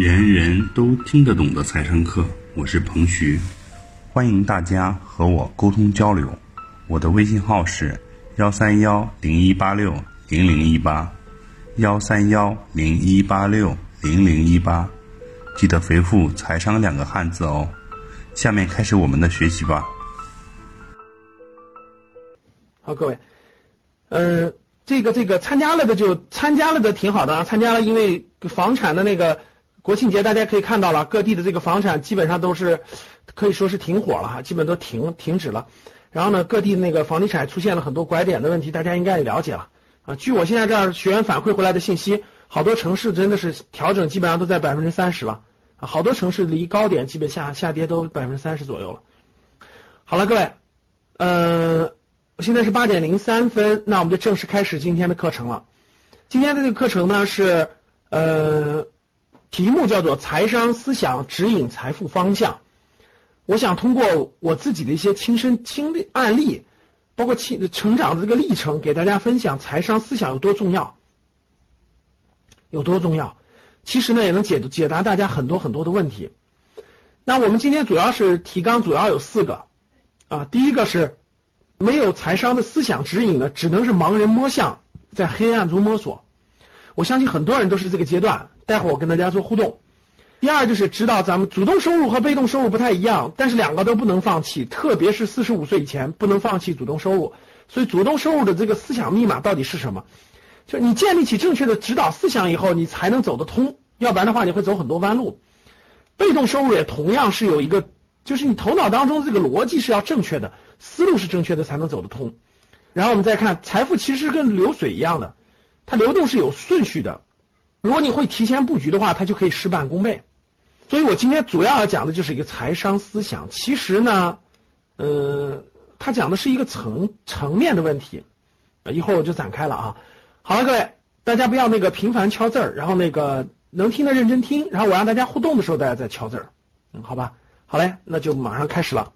人人都听得懂的财商课，我是彭徐，欢迎大家和我沟通交流。我的微信号是幺三幺零一八六零零一八，幺三幺零一八六零零一八，记得回复“财商”两个汉字哦。下面开始我们的学习吧。好，各位，呃，这个这个参加了的就参加了的挺好的啊，参加了，因为房产的那个国庆节大家可以看到了，各地的这个房产基本上都是可以说是停火了哈，基本都停停止了。然后呢，各地那个房地产出现了很多拐点的问题，大家应该也了解了啊。据我现在这儿学员反馈回来的信息，好多城市真的是调整基本上都在百分之三十了啊，好多城市离高点基本下下跌都百分之三十左右了。好了，各位，嗯。现在是八点零三分，那我们就正式开始今天的课程了。今天的这个课程呢是，呃，题目叫做“财商思想指引财富方向”。我想通过我自己的一些亲身经历案例，包括亲成长的这个历程，给大家分享财商思想有多重要，有多重要。其实呢，也能解解答大家很多很多的问题。那我们今天主要是提纲，主要有四个啊，第一个是。没有财商的思想指引呢，只能是盲人摸象，在黑暗中摸索。我相信很多人都是这个阶段。待会儿我跟大家做互动。第二就是知道咱们主动收入和被动收入不太一样，但是两个都不能放弃，特别是四十五岁以前不能放弃主动收入。所以主动收入的这个思想密码到底是什么？就你建立起正确的指导思想以后，你才能走得通，要不然的话你会走很多弯路。被动收入也同样是有一个，就是你头脑当中这个逻辑是要正确的。思路是正确的才能走得通，然后我们再看财富其实跟流水一样的，它流动是有顺序的。如果你会提前布局的话，它就可以事半功倍。所以我今天主要要讲的就是一个财商思想。其实呢，呃，它讲的是一个层层面的问题，一会儿我就展开了啊。好了，各位，大家不要那个频繁敲字儿，然后那个能听的认真听，然后我让大家互动的时候大家再敲字儿，嗯，好吧，好嘞，那就马上开始了。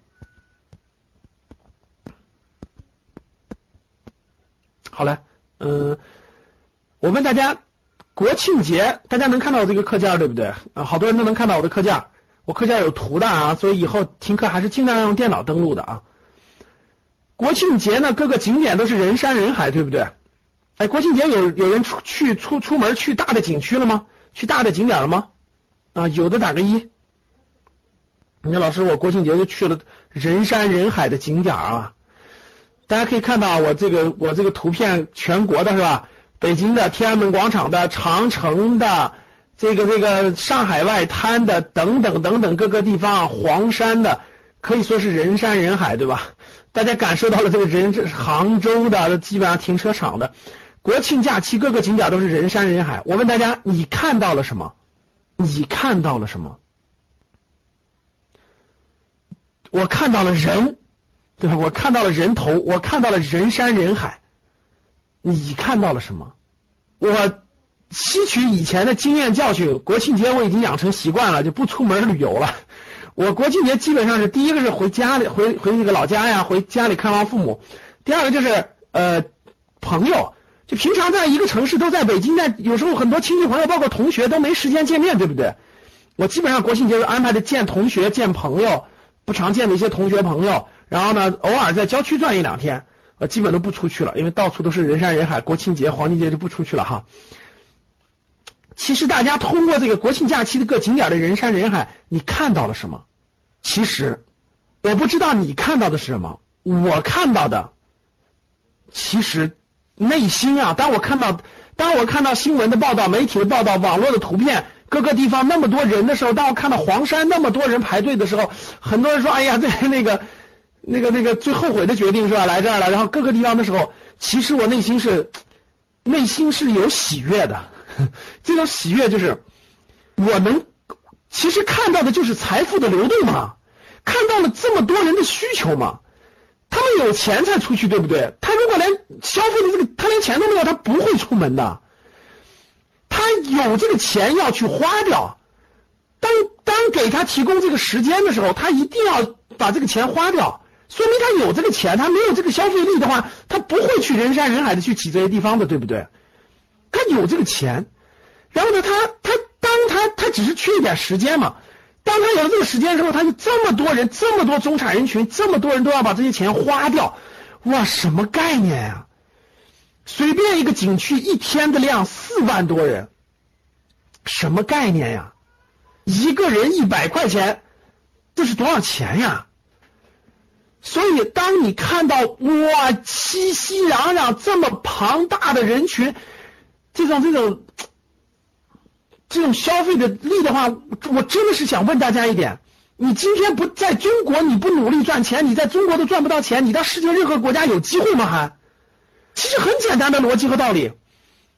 好嘞，嗯，我问大家，国庆节大家能看到我这个课件对不对？啊，好多人都能看到我的课件，我课件有图的啊，所以以后听课还是尽量用电脑登录的啊。国庆节呢，各个景点都是人山人海，对不对？哎，国庆节有有人出去出出门去大的景区了吗？去大的景点了吗？啊，有的打个一。你看老师，我国庆节就去了人山人海的景点啊。大家可以看到我这个我这个图片，全国的是吧？北京的天安门广场的、长城的、这个这个上海外滩的等等等等各个地方，黄山的可以说是人山人海，对吧？大家感受到了这个人，这杭州的基本上停车场的，国庆假期各个景点都是人山人海。我问大家，你看到了什么？你看到了什么？我看到了人。对吧？我看到了人头，我看到了人山人海。你看到了什么？我吸取以前的经验教训，国庆节我已经养成习惯了，就不出门旅游了。我国庆节基本上是第一个是回家里，回回那个老家呀，回家里看望父母。第二个就是呃朋友，就平常在一个城市都在北京，在有时候很多亲戚朋友，包括同学都没时间见面，对不对？我基本上国庆节就安排的见同学、见朋友，不常见的一些同学朋友。然后呢，偶尔在郊区转一两天，呃基本都不出去了，因为到处都是人山人海。国庆节、黄金节就不出去了哈。其实大家通过这个国庆假期的各景点的人山人海，你看到了什么？其实我不知道你看到的是什么，我看到的，其实内心啊，当我看到，当我看到新闻的报道、媒体的报道、网络的图片。各个地方那么多人的时候，当我看到黄山那么多人排队的时候，很多人说：“哎呀，这那个。”那个那个最后悔的决定是吧？来这儿了，然后各个地方的时候，其实我内心是内心是有喜悦的。这种喜悦就是我能其实看到的就是财富的流动嘛，看到了这么多人的需求嘛。他们有钱才出去，对不对？他如果连消费的这个他连钱都没有，他不会出门的。他有这个钱要去花掉，当当给他提供这个时间的时候，他一定要把这个钱花掉。说明他有这个钱，他没有这个消费力的话，他不会去人山人海的去挤这些地方的，对不对？他有这个钱，然后呢，他他当他他只是缺一点时间嘛。当他有了这个时间之后，他就这么多人，这么多中产人群，这么多人都要把这些钱花掉，哇，什么概念呀？随便一个景区一天的量四万多人，什么概念呀？一个人一百块钱，这是多少钱呀？所以，当你看到哇，熙熙攘攘这么庞大的人群，这种这种。这种消费的力的话，我真的是想问大家一点：你今天不在中国，你不努力赚钱，你在中国都赚不到钱，你到世界任何国家有机会吗？还，其实很简单的逻辑和道理，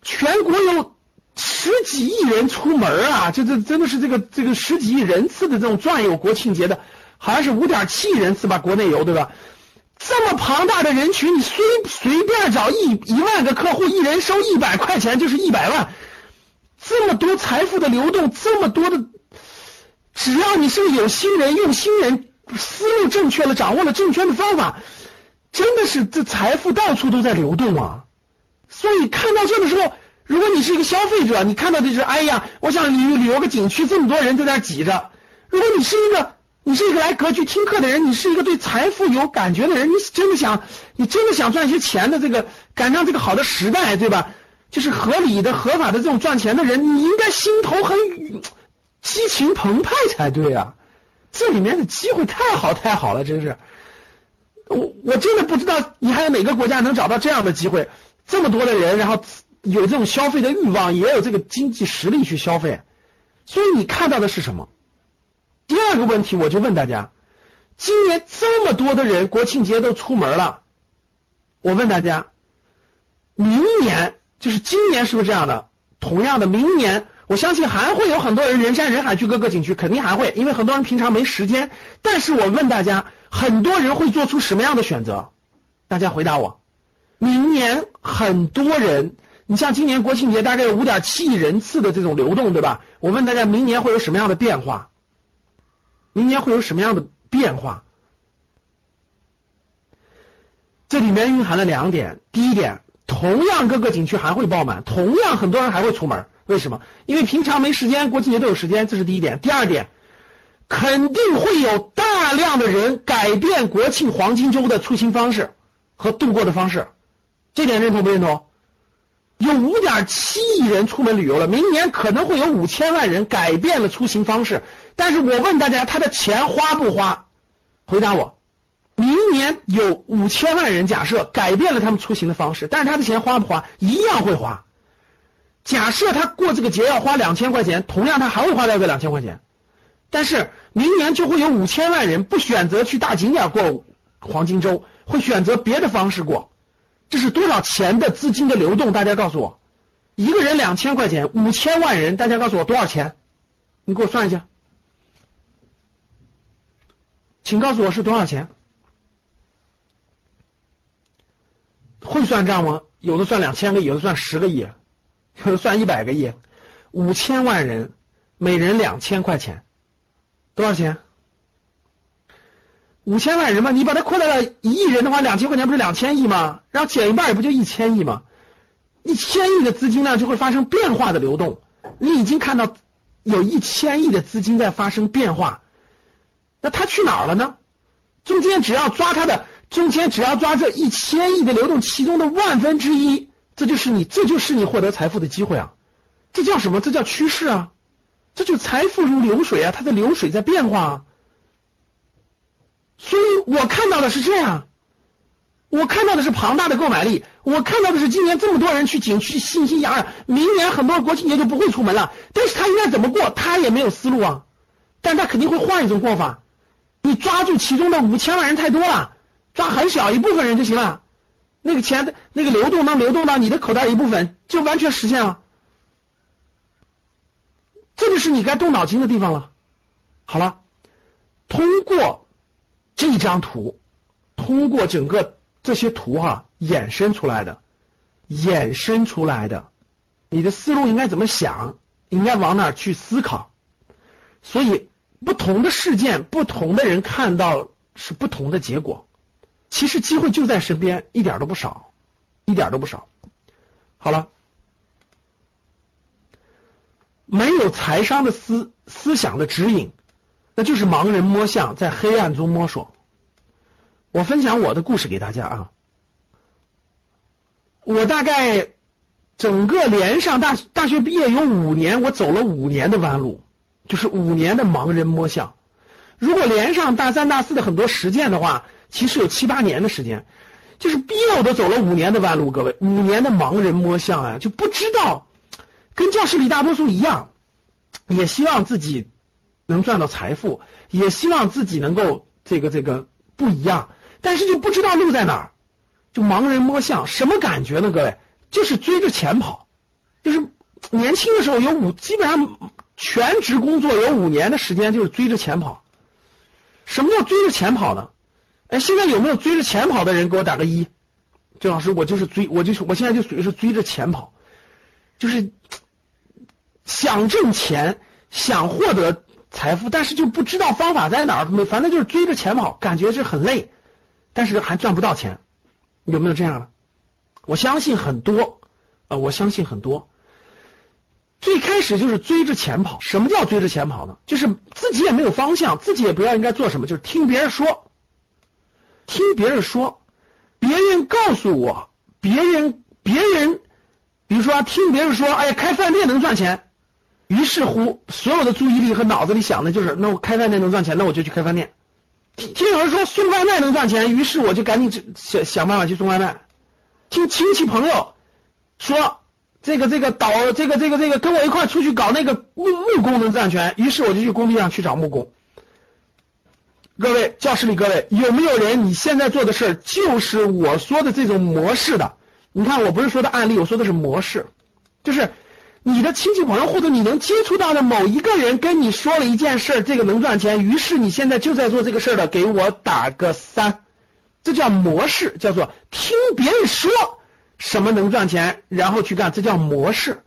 全国有十几亿人出门啊，这这真的是这个这个十几亿人次的这种转悠国庆节的，好像是五点七亿人次吧，国内游对吧？这么庞大的人群，你随随便找一一万个客户，一人收一百块钱，就是一百万。这么多财富的流动，这么多的，只要你是有心人、用心人，思路正确了，掌握了正确的方法，真的是这财富到处都在流动啊！所以看到这的时候，如果你是一个消费者，你看到的是，哎呀，我想旅旅游个景区，这么多人在那挤着。如果你是一个，你是一个来格局听课的人，你是一个对财富有感觉的人，你真的想，你真的想赚一些钱的这个，赶上这个好的时代，对吧？就是合理的、合法的这种赚钱的人，你应该心头很激情澎湃才对啊！这里面的机会太好太好了，真是，我我真的不知道你还有哪个国家能找到这样的机会，这么多的人，然后有这种消费的欲望，也有这个经济实力去消费，所以你看到的是什么？第二个问题，我就问大家：今年这么多的人国庆节都出门了，我问大家，明年？就是今年是不是这样的？同样的，明年我相信还会有很多人人山人海去各个景区，肯定还会，因为很多人平常没时间。但是我问大家，很多人会做出什么样的选择？大家回答我。明年很多人，你像今年国庆节大概有五点七亿人次的这种流动，对吧？我问大家，明年会有什么样的变化？明年会有什么样的变化？这里面蕴含了两点，第一点。同样，各个景区还会爆满，同样很多人还会出门。为什么？因为平常没时间，国庆节都有时间，这是第一点。第二点，肯定会有大量的人改变国庆黄金周的出行方式和度过的方式，这点认同不认同？有五点七亿人出门旅游了，明年可能会有五千万人改变了出行方式。但是我问大家，他的钱花不花？回答我。明年有五千万人，假设改变了他们出行的方式，但是他的钱花不花？一样会花。假设他过这个节要花两千块钱，同样他还会花掉个两千块钱。但是明年就会有五千万人不选择去大景点过黄金周，会选择别的方式过。这是多少钱的资金的流动？大家告诉我，一个人两千块钱，五千万人，大家告诉我多少钱？你给我算一下，请告诉我是多少钱？会算账吗？有的算两千个亿，有的算十个亿，有的算一百个亿，五千万人，每人两千块钱，多少钱？五千万人嘛，你把它扩大到一亿人的话，两千块钱不是两千亿吗？然后减一半也不就一千亿吗？一千亿的资金量就会发生变化的流动，你已经看到有一千亿的资金在发生变化，那他去哪儿了呢？中间只要抓他的。中间只要抓这一千亿的流动，其中的万分之一，这就是你，这就是你获得财富的机会啊！这叫什么？这叫趋势啊！这就财富如流水啊，它的流水在变化。啊。所以我看到的是这样，我看到的是庞大的购买力，我看到的是今年这么多人去景区欣欣洋洋，明年很多国庆节就不会出门了。但是他应该怎么过？他也没有思路啊！但他肯定会换一种过法。你抓住其中的五千万人太多了。抓很小一部分人就行了，那个钱的那个流动能流动到你的口袋一部分，就完全实现了。这就是你该动脑筋的地方了。好了，通过这张图，通过整个这些图哈衍生出来的，衍生出来的，你的思路应该怎么想，应该往哪去思考。所以不同的事件，不同的人看到是不同的结果。其实机会就在身边，一点都不少，一点都不少。好了，没有财商的思思想的指引，那就是盲人摸象，在黑暗中摸索。我分享我的故事给大家啊，我大概整个连上大大学毕业有五年，我走了五年的弯路，就是五年的盲人摸象。如果连上大三、大四的很多实践的话，其实有七八年的时间，就是逼我都走了五年的弯路。各位，五年的盲人摸象啊，就不知道，跟教室里大多数一样，也希望自己能赚到财富，也希望自己能够这个这个不一样，但是就不知道路在哪儿，就盲人摸象，什么感觉呢？各位，就是追着钱跑，就是年轻的时候有五，基本上全职工作有五年的时间就是追着钱跑。什么叫追着钱跑呢？哎，现在有没有追着钱跑的人？给我打个一。郑老师，我就是追，我就是我现在就属于是追着钱跑，就是想挣钱，想获得财富，但是就不知道方法在哪儿，反正就是追着钱跑，感觉是很累，但是还赚不到钱。有没有这样的？我相信很多，啊，我相信很多。最开始就是追着钱跑。什么叫追着钱跑呢？就是自己也没有方向，自己也不知道应该做什么，就是听别人说，听别人说，别人告诉我，别人别人，比如说听别人说，哎，开饭店能赚钱，于是乎所有的注意力和脑子里想的就是，那我开饭店能赚钱，那我就去开饭店。听听有人说送外卖能赚钱，于是我就赶紧想想办法去送外卖。听亲戚朋友说。这个这个导这个这个这个跟我一块出去搞那个木木工能赚钱，于是我就去工地上去找木工。各位教室里各位有没有人你现在做的事儿就是我说的这种模式的？你看我不是说的案例，我说的是模式，就是你的亲戚朋友或者你能接触到的某一个人跟你说了一件事儿，这个能赚钱，于是你现在就在做这个事儿的，给我打个三，这叫模式，叫做听别人说。什么能赚钱，然后去干，这叫模式，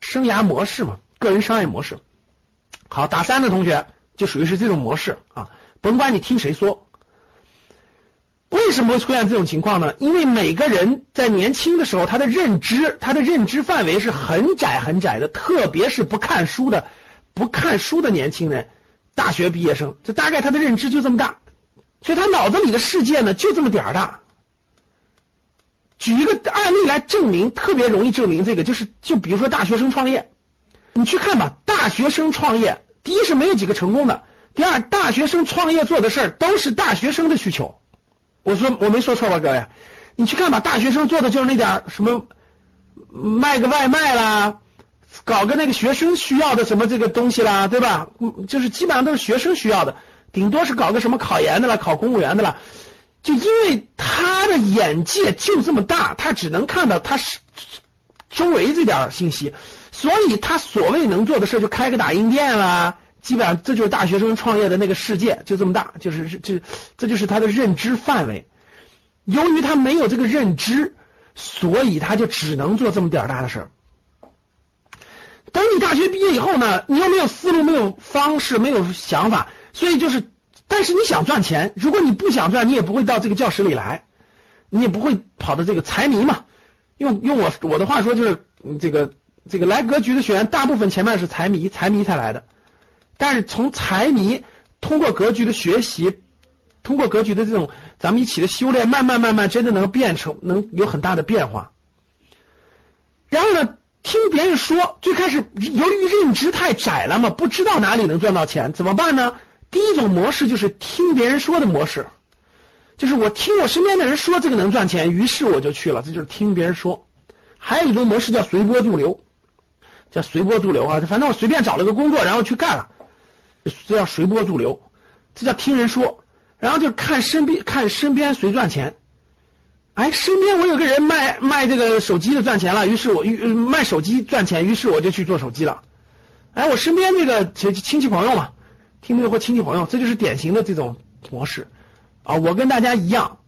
生涯模式嘛，个人商业模式。好，大三的同学就属于是这种模式啊，甭管你听谁说。为什么会出现这种情况呢？因为每个人在年轻的时候，他的认知，他的认知范围是很窄很窄的，特别是不看书的、不看书的年轻人，大学毕业生，这大概他的认知就这么大，所以他脑子里的世界呢就这么点儿大。举一个案例来证明，特别容易证明这个，就是就比如说大学生创业，你去看吧，大学生创业，第一是没有几个成功的，第二大学生创业做的事儿都是大学生的需求。我说我没说错吧，各位？你去看吧，大学生做的就是那点儿什么卖个外卖啦，搞个那个学生需要的什么这个东西啦，对吧？就是基本上都是学生需要的，顶多是搞个什么考研的啦，考公务员的啦。就因为他的眼界就这么大，他只能看到他是周围这点信息，所以他所谓能做的事就开个打印店啦，基本上这就是大学生创业的那个世界，就这么大，就是这这就是他的认知范围。由于他没有这个认知，所以他就只能做这么点大的事儿。等你大学毕业以后呢，你又没有思路，没有方式，没有想法，所以就是。但是你想赚钱，如果你不想赚，你也不会到这个教室里来，你也不会跑到这个财迷嘛。用用我我的话说，就是这个这个来格局的学员，大部分前面是财迷，财迷才来的。但是从财迷通过格局的学习，通过格局的这种咱们一起的修炼，慢慢慢慢，真的能变成能有很大的变化。然后呢，听别人说，最开始由于认知太窄了嘛，不知道哪里能赚到钱，怎么办呢？第一种模式就是听别人说的模式，就是我听我身边的人说这个能赚钱，于是我就去了，这就是听别人说。还有一种模式叫随波逐流，叫随波逐流啊，反正我随便找了个工作，然后去干了，这叫随波逐流，这叫听人说，然后就看身边看身边谁赚钱。哎，身边我有个人卖卖这个手机的赚钱了，于是我卖手机赚钱，于是我就去做手机了。哎，我身边这个亲亲戚朋友嘛。听没有或亲戚朋友，这就是典型的这种模式啊！我跟大家一样，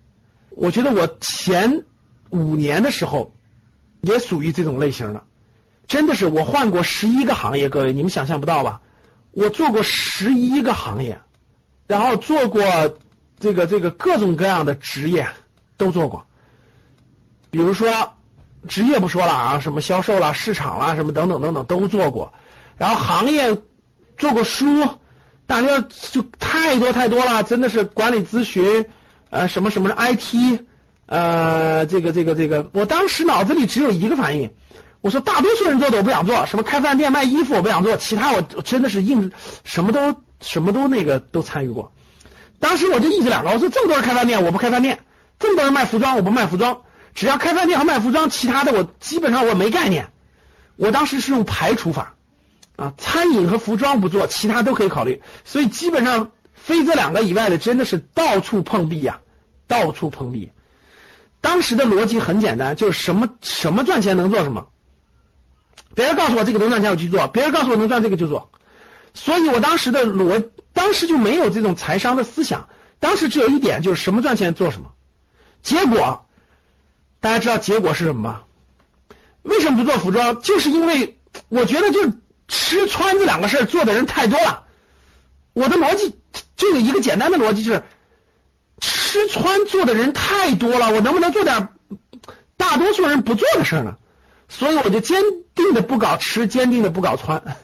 我觉得我前五年的时候也属于这种类型的，真的是我换过十一个行业，各位你们想象不到吧？我做过十一个行业，然后做过这个这个各种各样的职业都做过，比如说职业不说了啊，什么销售啦、市场啦，什么等等等等都做过。然后行业做过书，大家就太多太多了，真的是管理咨询，呃，什么什么的 IT，呃，这个这个这个，我当时脑子里只有一个反应，我说大多数人做的我不想做，什么开饭店卖衣服我不想做，其他我真的是硬什么都什么都那个都参与过。当时我就意思两个，我说这么多人开饭店，我不开饭店；这么多人卖服装，我不卖服装。只要开饭店和卖服装，其他的我基本上我没概念。我当时是用排除法啊，餐饮和服装不做，其他都可以考虑。所以基本上非这两个以外的，真的是到处碰壁呀，到处碰壁。当时的逻辑很简单，就是什么什么赚钱能做什么。别人告诉我这个能赚钱，我去做；别人告诉我能赚这个就做。所以我当时的逻，当时就没有这种财商的思想。当时只有一点，就是什么赚钱做什么。结果。大家知道结果是什么吗？为什么不做服装？就是因为我觉得，就是吃穿这两个事儿做的人太多了。我的逻辑就有一个简单的逻辑，就是吃穿做的人太多了，我能不能做点大多数人不做的事儿呢？所以我就坚定的不搞吃，坚定的不搞穿，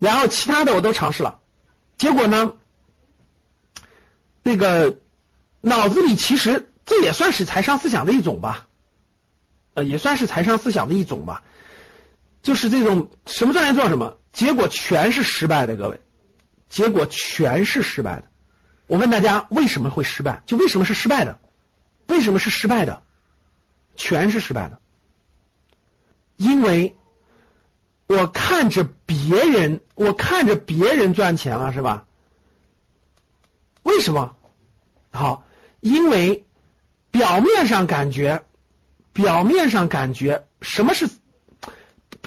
然后其他的我都尝试了。结果呢，那个脑子里其实这也算是财商思想的一种吧。呃，也算是财商思想的一种吧，就是这种什么赚钱做什么，结果全是失败的，各位，结果全是失败的。我问大家为什么会失败？就为什么是失败的？为什么是失败的？全是失败的，因为我看着别人，我看着别人赚钱了，是吧？为什么？好，因为表面上感觉。表面上感觉什么是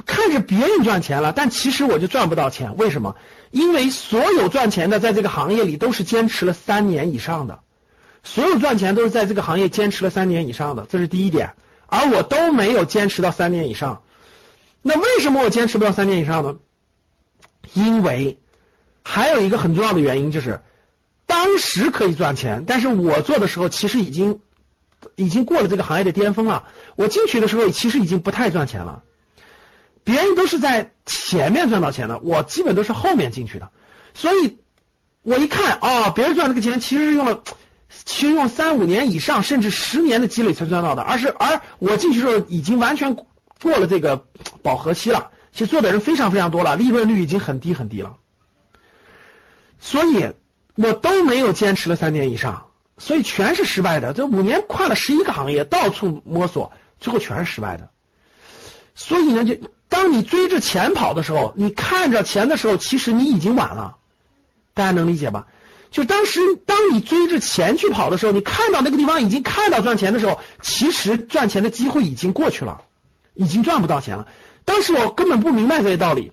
看着别人赚钱了，但其实我就赚不到钱。为什么？因为所有赚钱的在这个行业里都是坚持了三年以上的，所有赚钱都是在这个行业坚持了三年以上的，这是第一点。而我都没有坚持到三年以上。那为什么我坚持不到三年以上呢？因为还有一个很重要的原因就是，当时可以赚钱，但是我做的时候其实已经。已经过了这个行业的巅峰了。我进去的时候其实已经不太赚钱了，别人都是在前面赚到钱的，我基本都是后面进去的。所以，我一看啊，别人赚这个钱其实是用了，其实用三五年以上，甚至十年的积累才赚到的。而是而我进去时候已经完全过了这个饱和期了，其实做的人非常非常多了，利润率已经很低很低了。所以，我都没有坚持了三年以上。所以全是失败的，这五年跨了十一个行业，到处摸索，最后全是失败的。所以呢，就当你追着钱跑的时候，你看着钱的时候，其实你已经晚了。大家能理解吧？就当时当你追着钱去跑的时候，你看到那个地方已经看到赚钱的时候，其实赚钱的机会已经过去了，已经赚不到钱了。当时我根本不明白这些道理。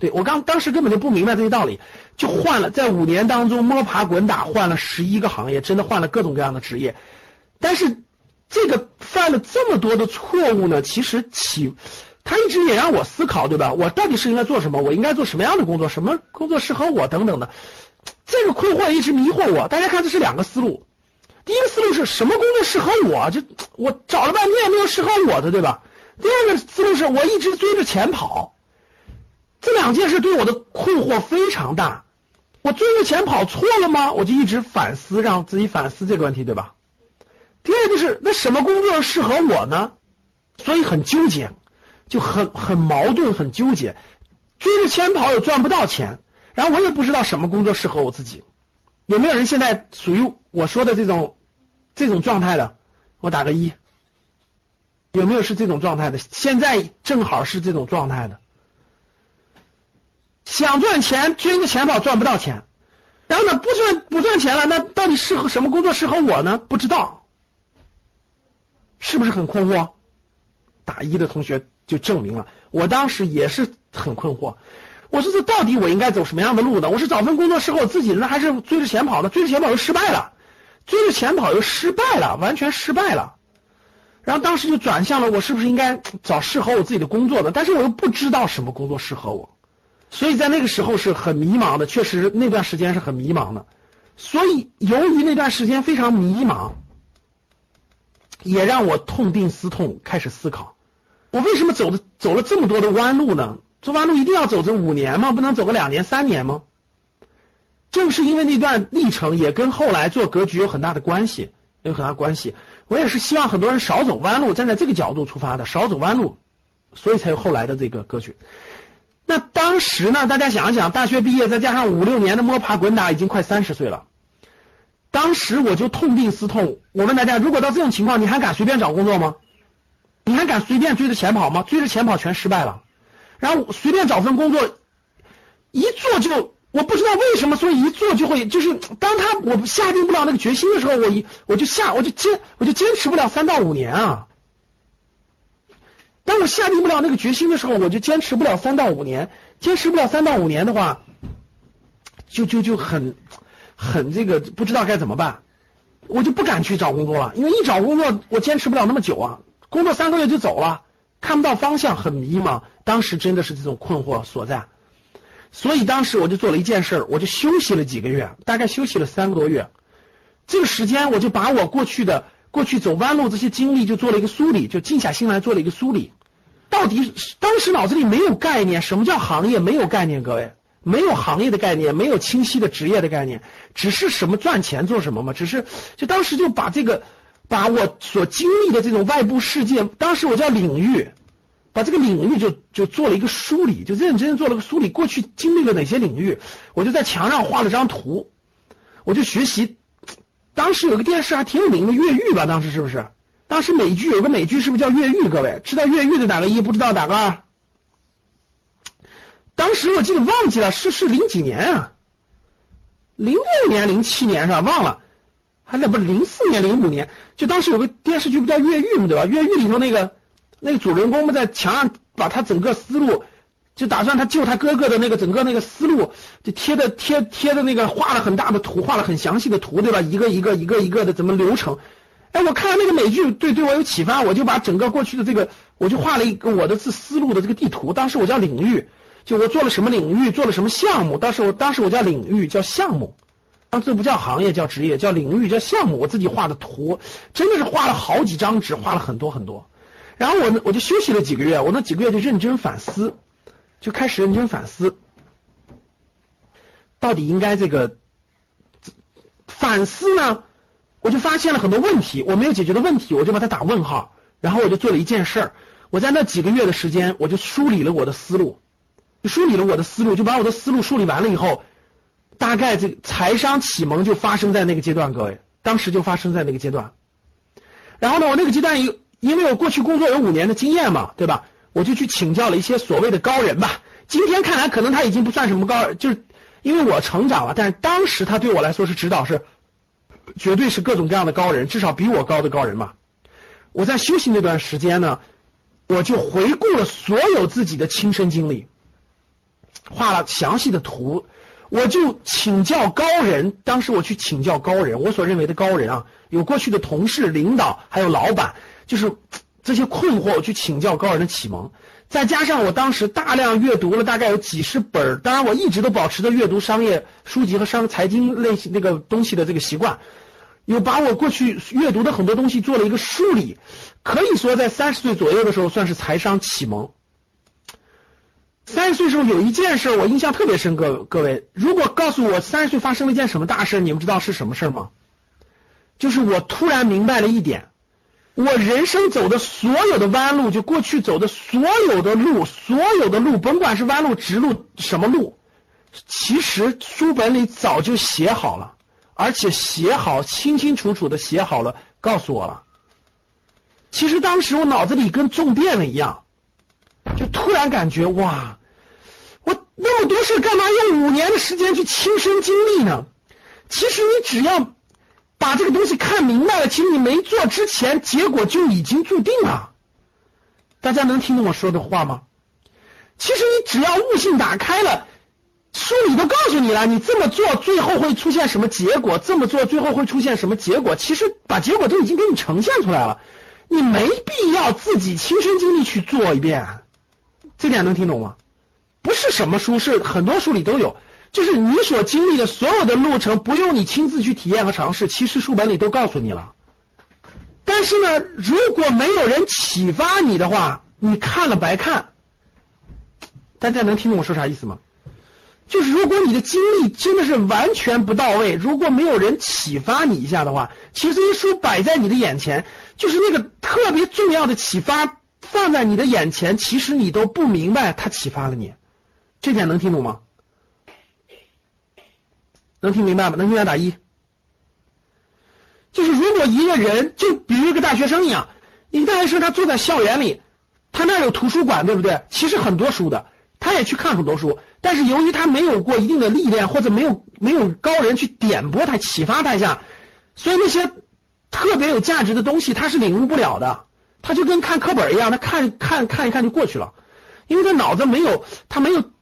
对我刚当时根本就不明白这些道理，就换了，在五年当中摸爬滚打，换了十一个行业，真的换了各种各样的职业。但是这个犯了这么多的错误呢，其实起，他一直也让我思考，对吧？我到底是应该做什么？我应该做什么样的工作？什么工作适合我？等等的，这个困惑一直迷惑我。大家看，这是两个思路。第一个思路是什么工作适合我？就我找了半天也没有适合我的，对吧？第二个思路是我一直追着钱跑。这两件事对我的困惑非常大，我追着钱跑错了吗？我就一直反思，让自己反思这个问题，对吧？第二就是，那什么工作适合我呢？所以很纠结，就很很矛盾，很纠结。追着钱跑又赚不到钱，然后我也不知道什么工作适合我自己。有没有人现在属于我说的这种这种状态的？我打个一。有没有是这种状态的？现在正好是这种状态的。想赚钱，追着钱跑赚不到钱，然后呢不赚不赚钱了，那到底适合什么工作适合我呢？不知道，是不是很困惑？打一的同学就证明了，我当时也是很困惑。我说这到底我应该走什么样的路呢？我是找份工作适合我自己呢，还是追着钱跑呢？追着钱跑又失败了，追着钱跑又失败了，完全失败了。然后当时就转向了，我是不是应该找适合我自己的工作呢？但是我又不知道什么工作适合我。所以在那个时候是很迷茫的，确实那段时间是很迷茫的。所以由于那段时间非常迷茫，也让我痛定思痛，开始思考，我为什么走的走了这么多的弯路呢？做弯路一定要走这五年吗？不能走个两年、三年吗？正是因为那段历程，也跟后来做格局有很大的关系，有很大关系。我也是希望很多人少走弯路，站在这个角度出发的，少走弯路，所以才有后来的这个格局。那当时呢，大家想一想，大学毕业再加上五六年的摸爬滚打，已经快三十岁了。当时我就痛定思痛，我问大家，如果到这种情况，你还敢随便找工作吗？你还敢随便追着钱跑吗？追着钱跑全失败了。然后随便找份工作，一做就我不知道为什么，所以一做就会就是当他我下定不了那个决心的时候，我一我就下我就坚我就坚持不了三到五年啊。当我下定不了那个决心的时候，我就坚持不了三到五年。坚持不了三到五年的话，就就就很很这个不知道该怎么办，我就不敢去找工作了，因为一找工作我坚持不了那么久啊，工作三个月就走了，看不到方向，很迷茫。当时真的是这种困惑所在，所以当时我就做了一件事，我就休息了几个月，大概休息了三个多月。这个时间我就把我过去的。过去走弯路这些经历就做了一个梳理，就静下心来做了一个梳理。到底当时脑子里没有概念，什么叫行业？没有概念，各位没有行业的概念，没有清晰的职业的概念，只是什么赚钱做什么嘛？只是就当时就把这个把我所经历的这种外部世界，当时我叫领域，把这个领域就就做了一个梳理，就认真做了个梳理。过去经历了哪些领域？我就在墙上画了张图，我就学习。当时有个电视还挺有名的《越狱》吧？当时是不是？当时美剧有个美剧是不是叫《越狱》？各位知道《越狱》的打个一？不知道打个二？当时我记得忘记了，是是零几年啊？零六年、零七年是吧？忘了，还那不是零四年、零五年？就当时有个电视剧不叫《越狱》嘛，对吧？《越狱》里头那个那个主人公们在墙上把他整个思路。就打算他救他哥哥的那个整个那个思路，就贴的贴贴的那个画了很大的图，画了很详细的图，对吧？一个一个一个一个的怎么流程？哎，我看了那个美剧，对对我有启发，我就把整个过去的这个，我就画了一个我的思思路的这个地图。当时我叫领域，就我做了什么领域，做了什么项目。当时我当时我叫领域，叫项目，这不叫行业，叫职业，叫领域，叫项目。我自己画的图，真的是画了好几张纸，画了很多很多。然后我我就休息了几个月，我那几个月就认真反思。就开始认真反思，到底应该这个反思呢？我就发现了很多问题，我没有解决的问题，我就把它打问号。然后我就做了一件事儿，我在那几个月的时间，我就梳理了我的思路，梳理了我的思路，就把我的思路梳理完了以后，大概这个财商启蒙就发生在那个阶段，各位，当时就发生在那个阶段。然后呢，我那个阶段有，因为我过去工作有五年的经验嘛，对吧？我就去请教了一些所谓的高人吧。今天看来，可能他已经不算什么高，就是因为我成长了。但是当时他对我来说是指导，是绝对是各种各样的高人，至少比我高的高人嘛。我在休息那段时间呢，我就回顾了所有自己的亲身经历，画了详细的图。我就请教高人，当时我去请教高人，我所认为的高人啊，有过去的同事、领导，还有老板，就是。这些困惑，我去请教高人的启蒙，再加上我当时大量阅读了大概有几十本当然我一直都保持着阅读商业书籍和商财经类型那个东西的这个习惯，有把我过去阅读的很多东西做了一个梳理，可以说在三十岁左右的时候算是财商启蒙。三十岁时候有一件事我印象特别深，各各位，如果告诉我三十岁发生了一件什么大事，你们知道是什么事吗？就是我突然明白了一点。我人生走的所有的弯路，就过去走的所有的路，所有的路，甭管是弯路、直路，什么路，其实书本里早就写好了，而且写好清清楚楚的写好了，告诉我了。其实当时我脑子里跟中电了一样，就突然感觉哇，我那么多事干嘛用五年的时间去亲身经历呢？其实你只要。把这个东西看明白了，其实你没做之前，结果就已经注定了。大家能听懂我说的话吗？其实你只要悟性打开了，书里都告诉你了，你这么做最后会出现什么结果，这么做最后会出现什么结果，其实把结果都已经给你呈现出来了，你没必要自己亲身经历去做一遍。这点能听懂吗？不是什么书，是很多书里都有。就是你所经历的所有的路程，不用你亲自去体验和尝试，其实书本里都告诉你了。但是呢，如果没有人启发你的话，你看了白看。大家能听懂我说啥意思吗？就是如果你的经历真的是完全不到位，如果没有人启发你一下的话，其实这些书摆在你的眼前，就是那个特别重要的启发放在你的眼前，其实你都不明白它启发了你，这点能听懂吗？能听明白吗？能听明白打一。就是如果一个人，就比如一个大学生一样，一个大学生他坐在校园里，他那有图书馆，对不对？其实很多书的，他也去看很多书，但是由于他没有过一定的历练，或者没有没有高人去点拨他、启发他一下，所以那些特别有价值的东西他是领悟不了的，他就跟看课本一样，他看看看一看就过去了，因为他脑子没有，他没有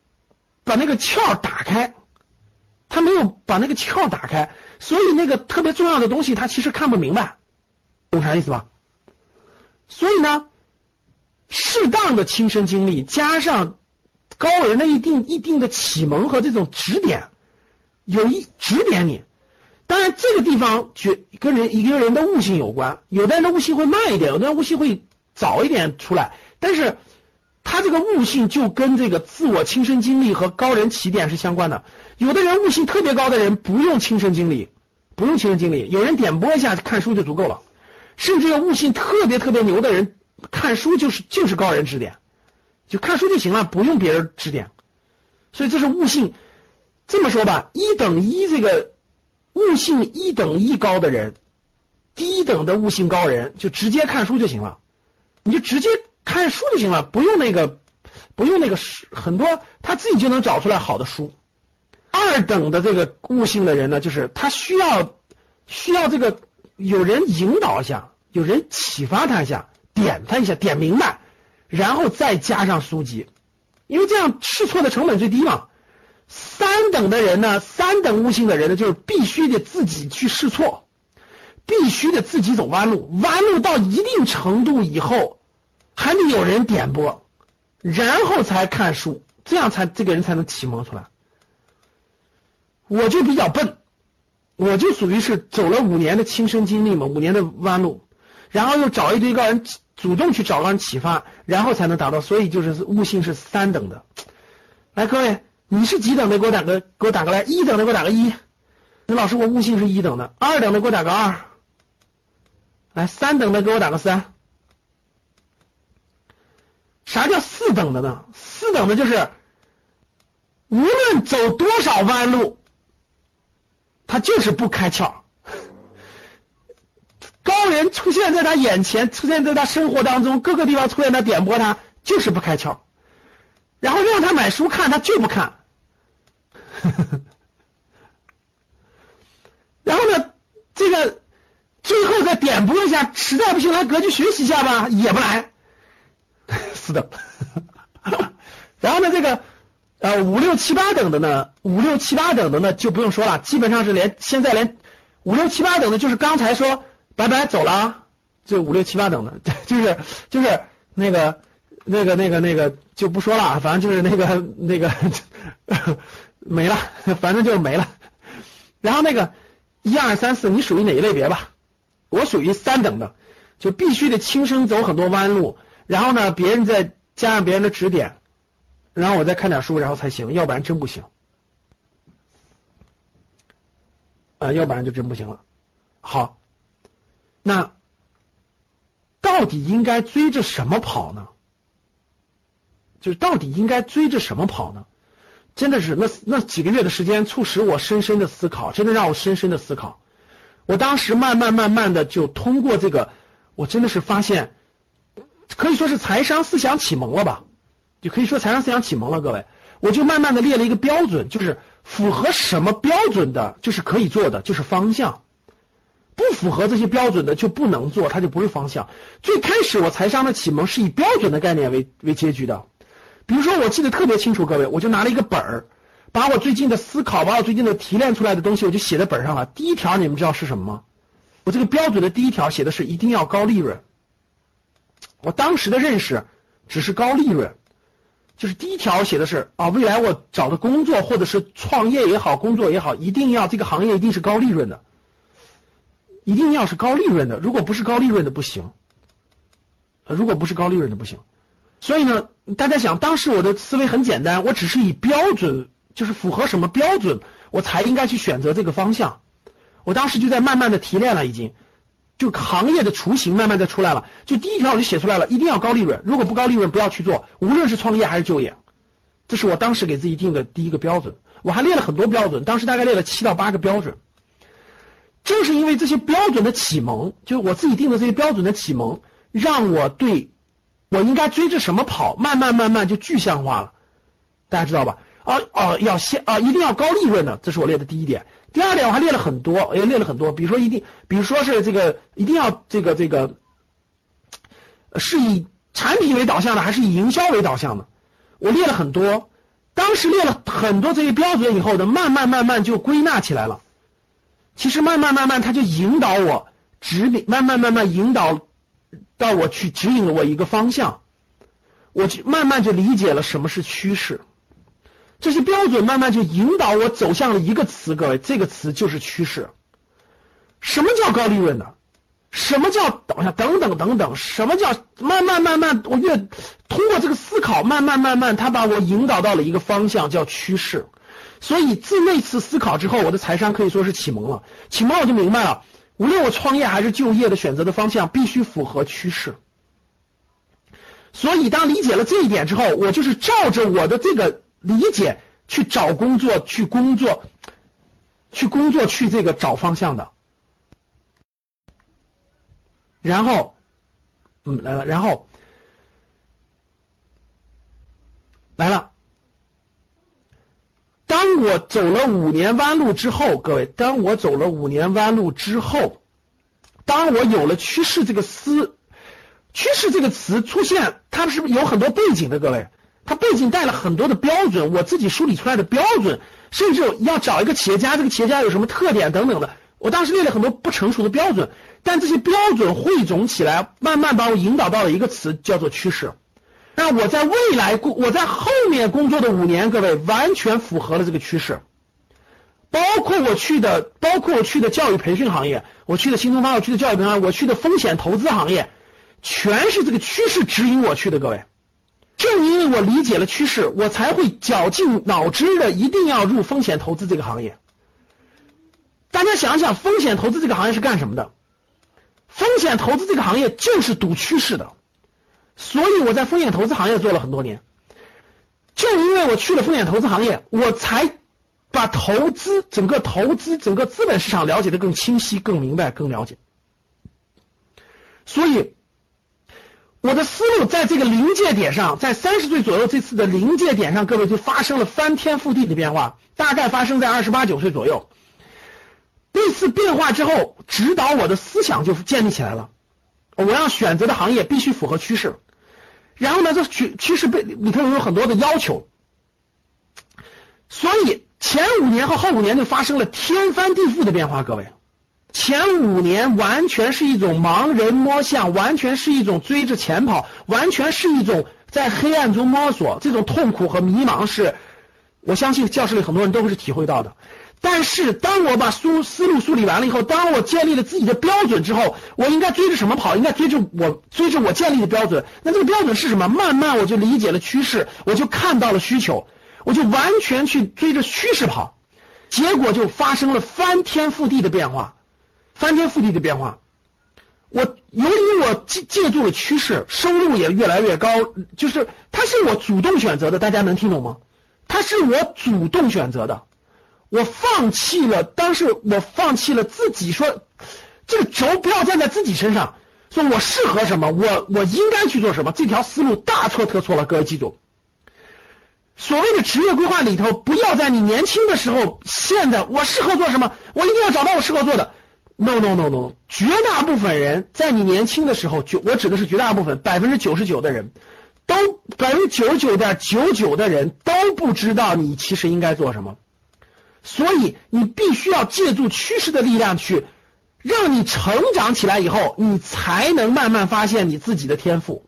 把那个窍打开，他没有把那个窍打开。所以那个特别重要的东西，他其实看不明白，懂啥意思吧？所以呢，适当的亲身经历加上高人的一定一定的启蒙和这种指点，有一指点你。当然，这个地方决跟人一个人的悟性有关，有的人的悟性会慢一点，有的人悟性会早一点出来，但是。他这个悟性就跟这个自我亲身经历和高人起点是相关的。有的人悟性特别高的人不用亲身经历，不用亲身经历，有人点拨一下看书就足够了。甚至有悟性特别特别牛的人，看书就是就是高人指点，就看书就行了，不用别人指点。所以这是悟性。这么说吧，一等一这个悟性一等一高的人，低等的悟性高人就直接看书就行了，你就直接。看书就行了，不用那个，不用那个很多他自己就能找出来好的书。二等的这个悟性的人呢，就是他需要需要这个有人引导一下，有人启发他一下，点他一下，点明白，然后再加上书籍，因为这样试错的成本最低嘛。三等的人呢，三等悟性的人呢，就是必须得自己去试错，必须得自己走弯路，弯路到一定程度以后。还得有人点拨，然后才看书，这样才这个人才能启蒙出来。我就比较笨，我就属于是走了五年的亲身经历嘛，五年的弯路，然后又找一堆高人主动去找高人启发，然后才能达到。所以就是悟性是三等的。来，各位，你是几等的？给我打个，给我打个来。一等的给我打个一。那老师，我悟性是一等的。二等的给我打个二。来，三等的给我打个三。啥叫四等的呢？四等的就是无论走多少弯路，他就是不开窍。高人出现在他眼前，出现在他生活当中各个地方出现他点拨他，就是不开窍。然后让他买书看，他就不看。呵呵呵然后呢，这个最后再点拨一下，实在不行来格局学习一下吧，也不来。四等，然后呢，这个呃五六七八等的呢，五六七八等的呢就不用说了，基本上是连现在连五六七八等的，就是刚才说拜拜走了，就五六七八等的，就是就是那个那个那个那个就不说了，反正就是那个那个没了，反正就是没了。然后那个一二三四，你属于哪一类别吧？我属于三等的，就必须得亲身走很多弯路。然后呢，别人再加上别人的指点，然后我再看点书，然后才行，要不然真不行。啊，要不然就真不行了。好，那到底应该追着什么跑呢？就是到底应该追着什么跑呢？真的是那那几个月的时间，促使我深深的思考，真的让我深深的思考。我当时慢慢慢慢的就通过这个，我真的是发现。可以说是财商思想启蒙了吧，就可以说财商思想启蒙了。各位，我就慢慢的列了一个标准，就是符合什么标准的，就是可以做的，就是方向；不符合这些标准的就不能做，它就不是方向。最开始我财商的启蒙是以标准的概念为为结局的，比如说我记得特别清楚，各位，我就拿了一个本儿，把我最近的思考，把我最近的提炼出来的东西，我就写在本上了。第一条你们知道是什么吗？我这个标准的第一条写的是一定要高利润。我当时的认识只是高利润，就是第一条写的是啊，未来我找的工作或者是创业也好，工作也好，一定要这个行业一定是高利润的，一定要是高利润的，如果不是高利润的不行，如果不是高利润的不行。所以呢，大家想，当时我的思维很简单，我只是以标准，就是符合什么标准，我才应该去选择这个方向。我当时就在慢慢的提炼了，已经，就行业的雏形慢慢的出来了。就第一条我就写出来了，一定要高利润，如果不高利润不要去做，无论是创业还是就业，这是我当时给自己定的第一个标准。我还列了很多标准，当时大概列了七到八个标准。正是因为这些标准的启蒙，就是我自己定的这些标准的启蒙，让我对我应该追着什么跑，慢慢慢慢就具象化了。大家知道吧？啊啊，要先啊，一定要高利润的，这是我列的第一点。第二点我还列了很多，也列了很多，比如说一定，比如说是这个一定要这个这个，是以产品为导向的，还是以营销为导向的？我列了很多，当时列了很多这些标准以后的，慢慢慢慢就归纳起来了。其实慢慢慢慢，他就引导我指引，慢慢慢慢引导到我去指引了我一个方向，我就慢慢就理解了什么是趋势。这些标准慢慢就引导我走向了一个词，各位，这个词就是趋势。什么叫高利润呢？什么叫等下等等等等？什么叫慢慢慢慢？我越通过这个思考，慢慢慢慢，他把我引导到了一个方向，叫趋势。所以自那次思考之后，我的财商可以说是启蒙了。启蒙我就明白了，无论我创业还是就业的选择的方向，必须符合趋势。所以当理解了这一点之后，我就是照着我的这个。理解去找工作，去工作，去工作，去这个找方向的。然后，嗯，来了，然后来了。当我走了五年弯路之后，各位，当我走了五年弯路之后，当我有了趋势这个思，趋势这个词出现，它是不是有很多背景的？各位。它背景带了很多的标准，我自己梳理出来的标准，甚至要找一个企业家，这个企业家有什么特点等等的，我当时列了很多不成熟的标准，但这些标准汇总起来，慢慢把我引导到了一个词，叫做趋势。那我在未来工，我在后面工作的五年，各位完全符合了这个趋势，包括我去的，包括我去的教育培训行业，我去的新东方，我去的教育平台，我去的风险投资行业，全是这个趋势指引我去的，各位。正因为我理解了趋势，我才会绞尽脑汁的一定要入风险投资这个行业。大家想想，风险投资这个行业是干什么的？风险投资这个行业就是赌趋势的，所以我在风险投资行业做了很多年。正因为我去了风险投资行业，我才把投资整个投资整个资本市场了解的更清晰、更明白、更了解。所以。我的思路在这个临界点上，在三十岁左右这次的临界点上，各位就发生了翻天覆地的变化，大概发生在二十八九岁左右。这次变化之后，指导我的思想就建立起来了。我要选择的行业必须符合趋势，然后呢，这趋趋势被里头有很多的要求，所以前五年和后五年就发生了天翻地覆的变化，各位。前五年完全是一种盲人摸象，完全是一种追着钱跑，完全是一种在黑暗中摸索，这种痛苦和迷茫是，我相信教室里很多人都会是体会到的。但是当我把梳思路梳理完了以后，当我建立了自己的标准之后，我应该追着什么跑？应该追着我追着我建立的标准。那这个标准是什么？慢慢我就理解了趋势，我就看到了需求，我就完全去追着趋势跑，结果就发生了翻天覆地的变化。翻天覆地的变化，我由于我借借助了趋势，收入也越来越高，就是它是我主动选择的，大家能听懂吗？它是我主动选择的，我放弃了，当时我放弃了自己说，这个轴不要站在自己身上，说我适合什么，我我应该去做什么，这条思路大错特错了，各位记住，所谓的职业规划里头，不要在你年轻的时候，现在我适合做什么，我一定要找到我适合做的。no no no no，绝大部分人在你年轻的时候，就我指的是绝大部分百分之九十九的人，都百分之九十九点九九的人都不知道你其实应该做什么，所以你必须要借助趋势的力量去让你成长起来以后，你才能慢慢发现你自己的天赋。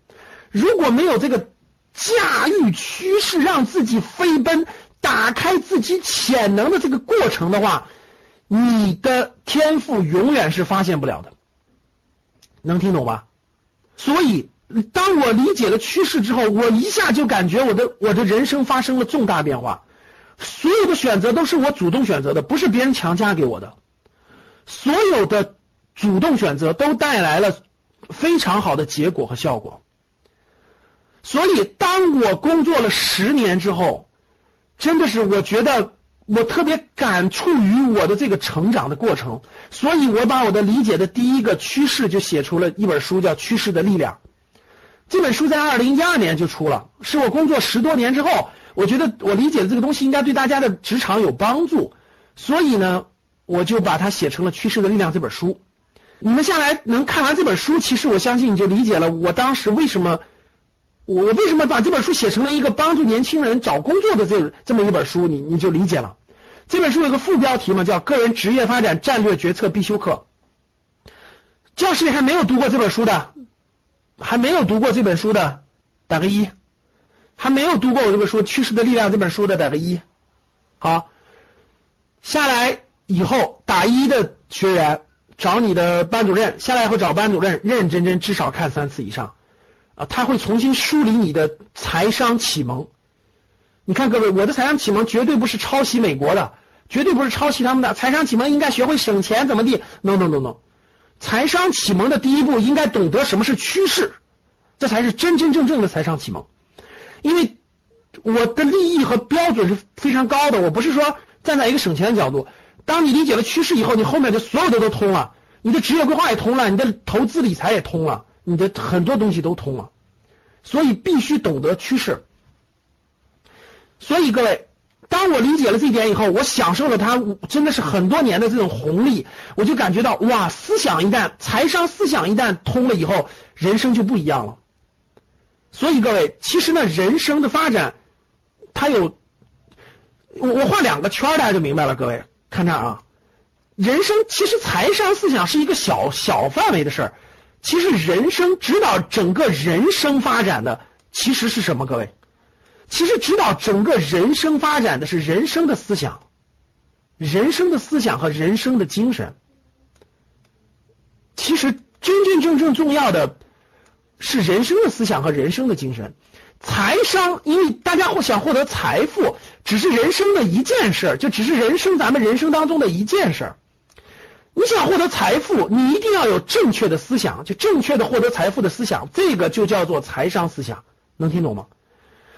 如果没有这个驾驭趋势让自己飞奔、打开自己潜能的这个过程的话，你的天赋永远是发现不了的，能听懂吧？所以当我理解了趋势之后，我一下就感觉我的我的人生发生了重大变化。所有的选择都是我主动选择的，不是别人强加给我的。所有的主动选择都带来了非常好的结果和效果。所以，当我工作了十年之后，真的是我觉得我特别感触于我的这个成长的过程。所以我把我的理解的第一个趋势就写出了一本书，叫《趋势的力量》。这本书在二零一二年就出了，是我工作十多年之后。我觉得我理解的这个东西应该对大家的职场有帮助，所以呢，我就把它写成了《趋势的力量》这本书。你们下来能看完这本书，其实我相信你就理解了我当时为什么我为什么把这本书写成了一个帮助年轻人找工作的这这么一本书，你你就理解了。这本书有个副标题嘛，叫《个人职业发展战略决策必修课》。教室里还没有读过这本书的，还没有读过这本书的，打个一。还没有读过我这本书《趋势的力量》这本书的打个一，好，下来以后打一的学员找你的班主任，下来以后找班主任认认真真至少看三次以上，啊，他会重新梳理你的财商启蒙。你看各位，我的财商启蒙绝对不是抄袭美国的，绝对不是抄袭他们的财商启蒙，应该学会省钱怎么地？No No No No，财商启蒙的第一步应该懂得什么是趋势，这才是真真正正的财商启蒙。因为我的利益和标准是非常高的，我不是说站在一个省钱的角度。当你理解了趋势以后，你后面的所有的都通了，你的职业规划也通了，你的投资理财也通了，你的很多东西都通了。所以必须懂得趋势。所以各位，当我理解了这一点以后，我享受了它真的是很多年的这种红利，我就感觉到哇，思想一旦财商思想一旦通了以后，人生就不一样了。所以各位，其实呢，人生的发展，它有，我我画两个圈，大家就明白了。各位看这儿啊，人生其实财商思想是一个小小范围的事儿，其实人生指导整个人生发展的其实是什么？各位，其实指导整个人生发展的是人生的思想，人生的思想和人生的精神。其实真真正正重要的。是人生的思想和人生的精神，财商，因为大家会想获得财富，只是人生的一件事儿，就只是人生咱们人生当中的一件事儿。你想获得财富，你一定要有正确的思想，就正确的获得财富的思想，这个就叫做财商思想，能听懂吗？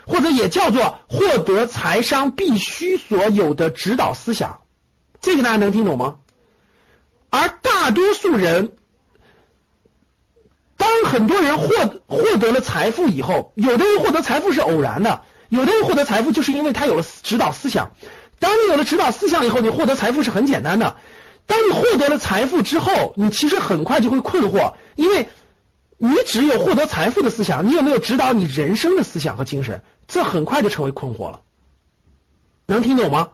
或者也叫做获得财商必须所有的指导思想，这个大家能听懂吗？而大多数人。当很多人获获得了财富以后，有的人获得财富是偶然的，有的人获得财富就是因为他有了指导思想。当你有了指导思想以后，你获得财富是很简单的。当你获得了财富之后，你其实很快就会困惑，因为你只有获得财富的思想，你有没有指导你人生的思想和精神？这很快就成为困惑了。能听懂吗？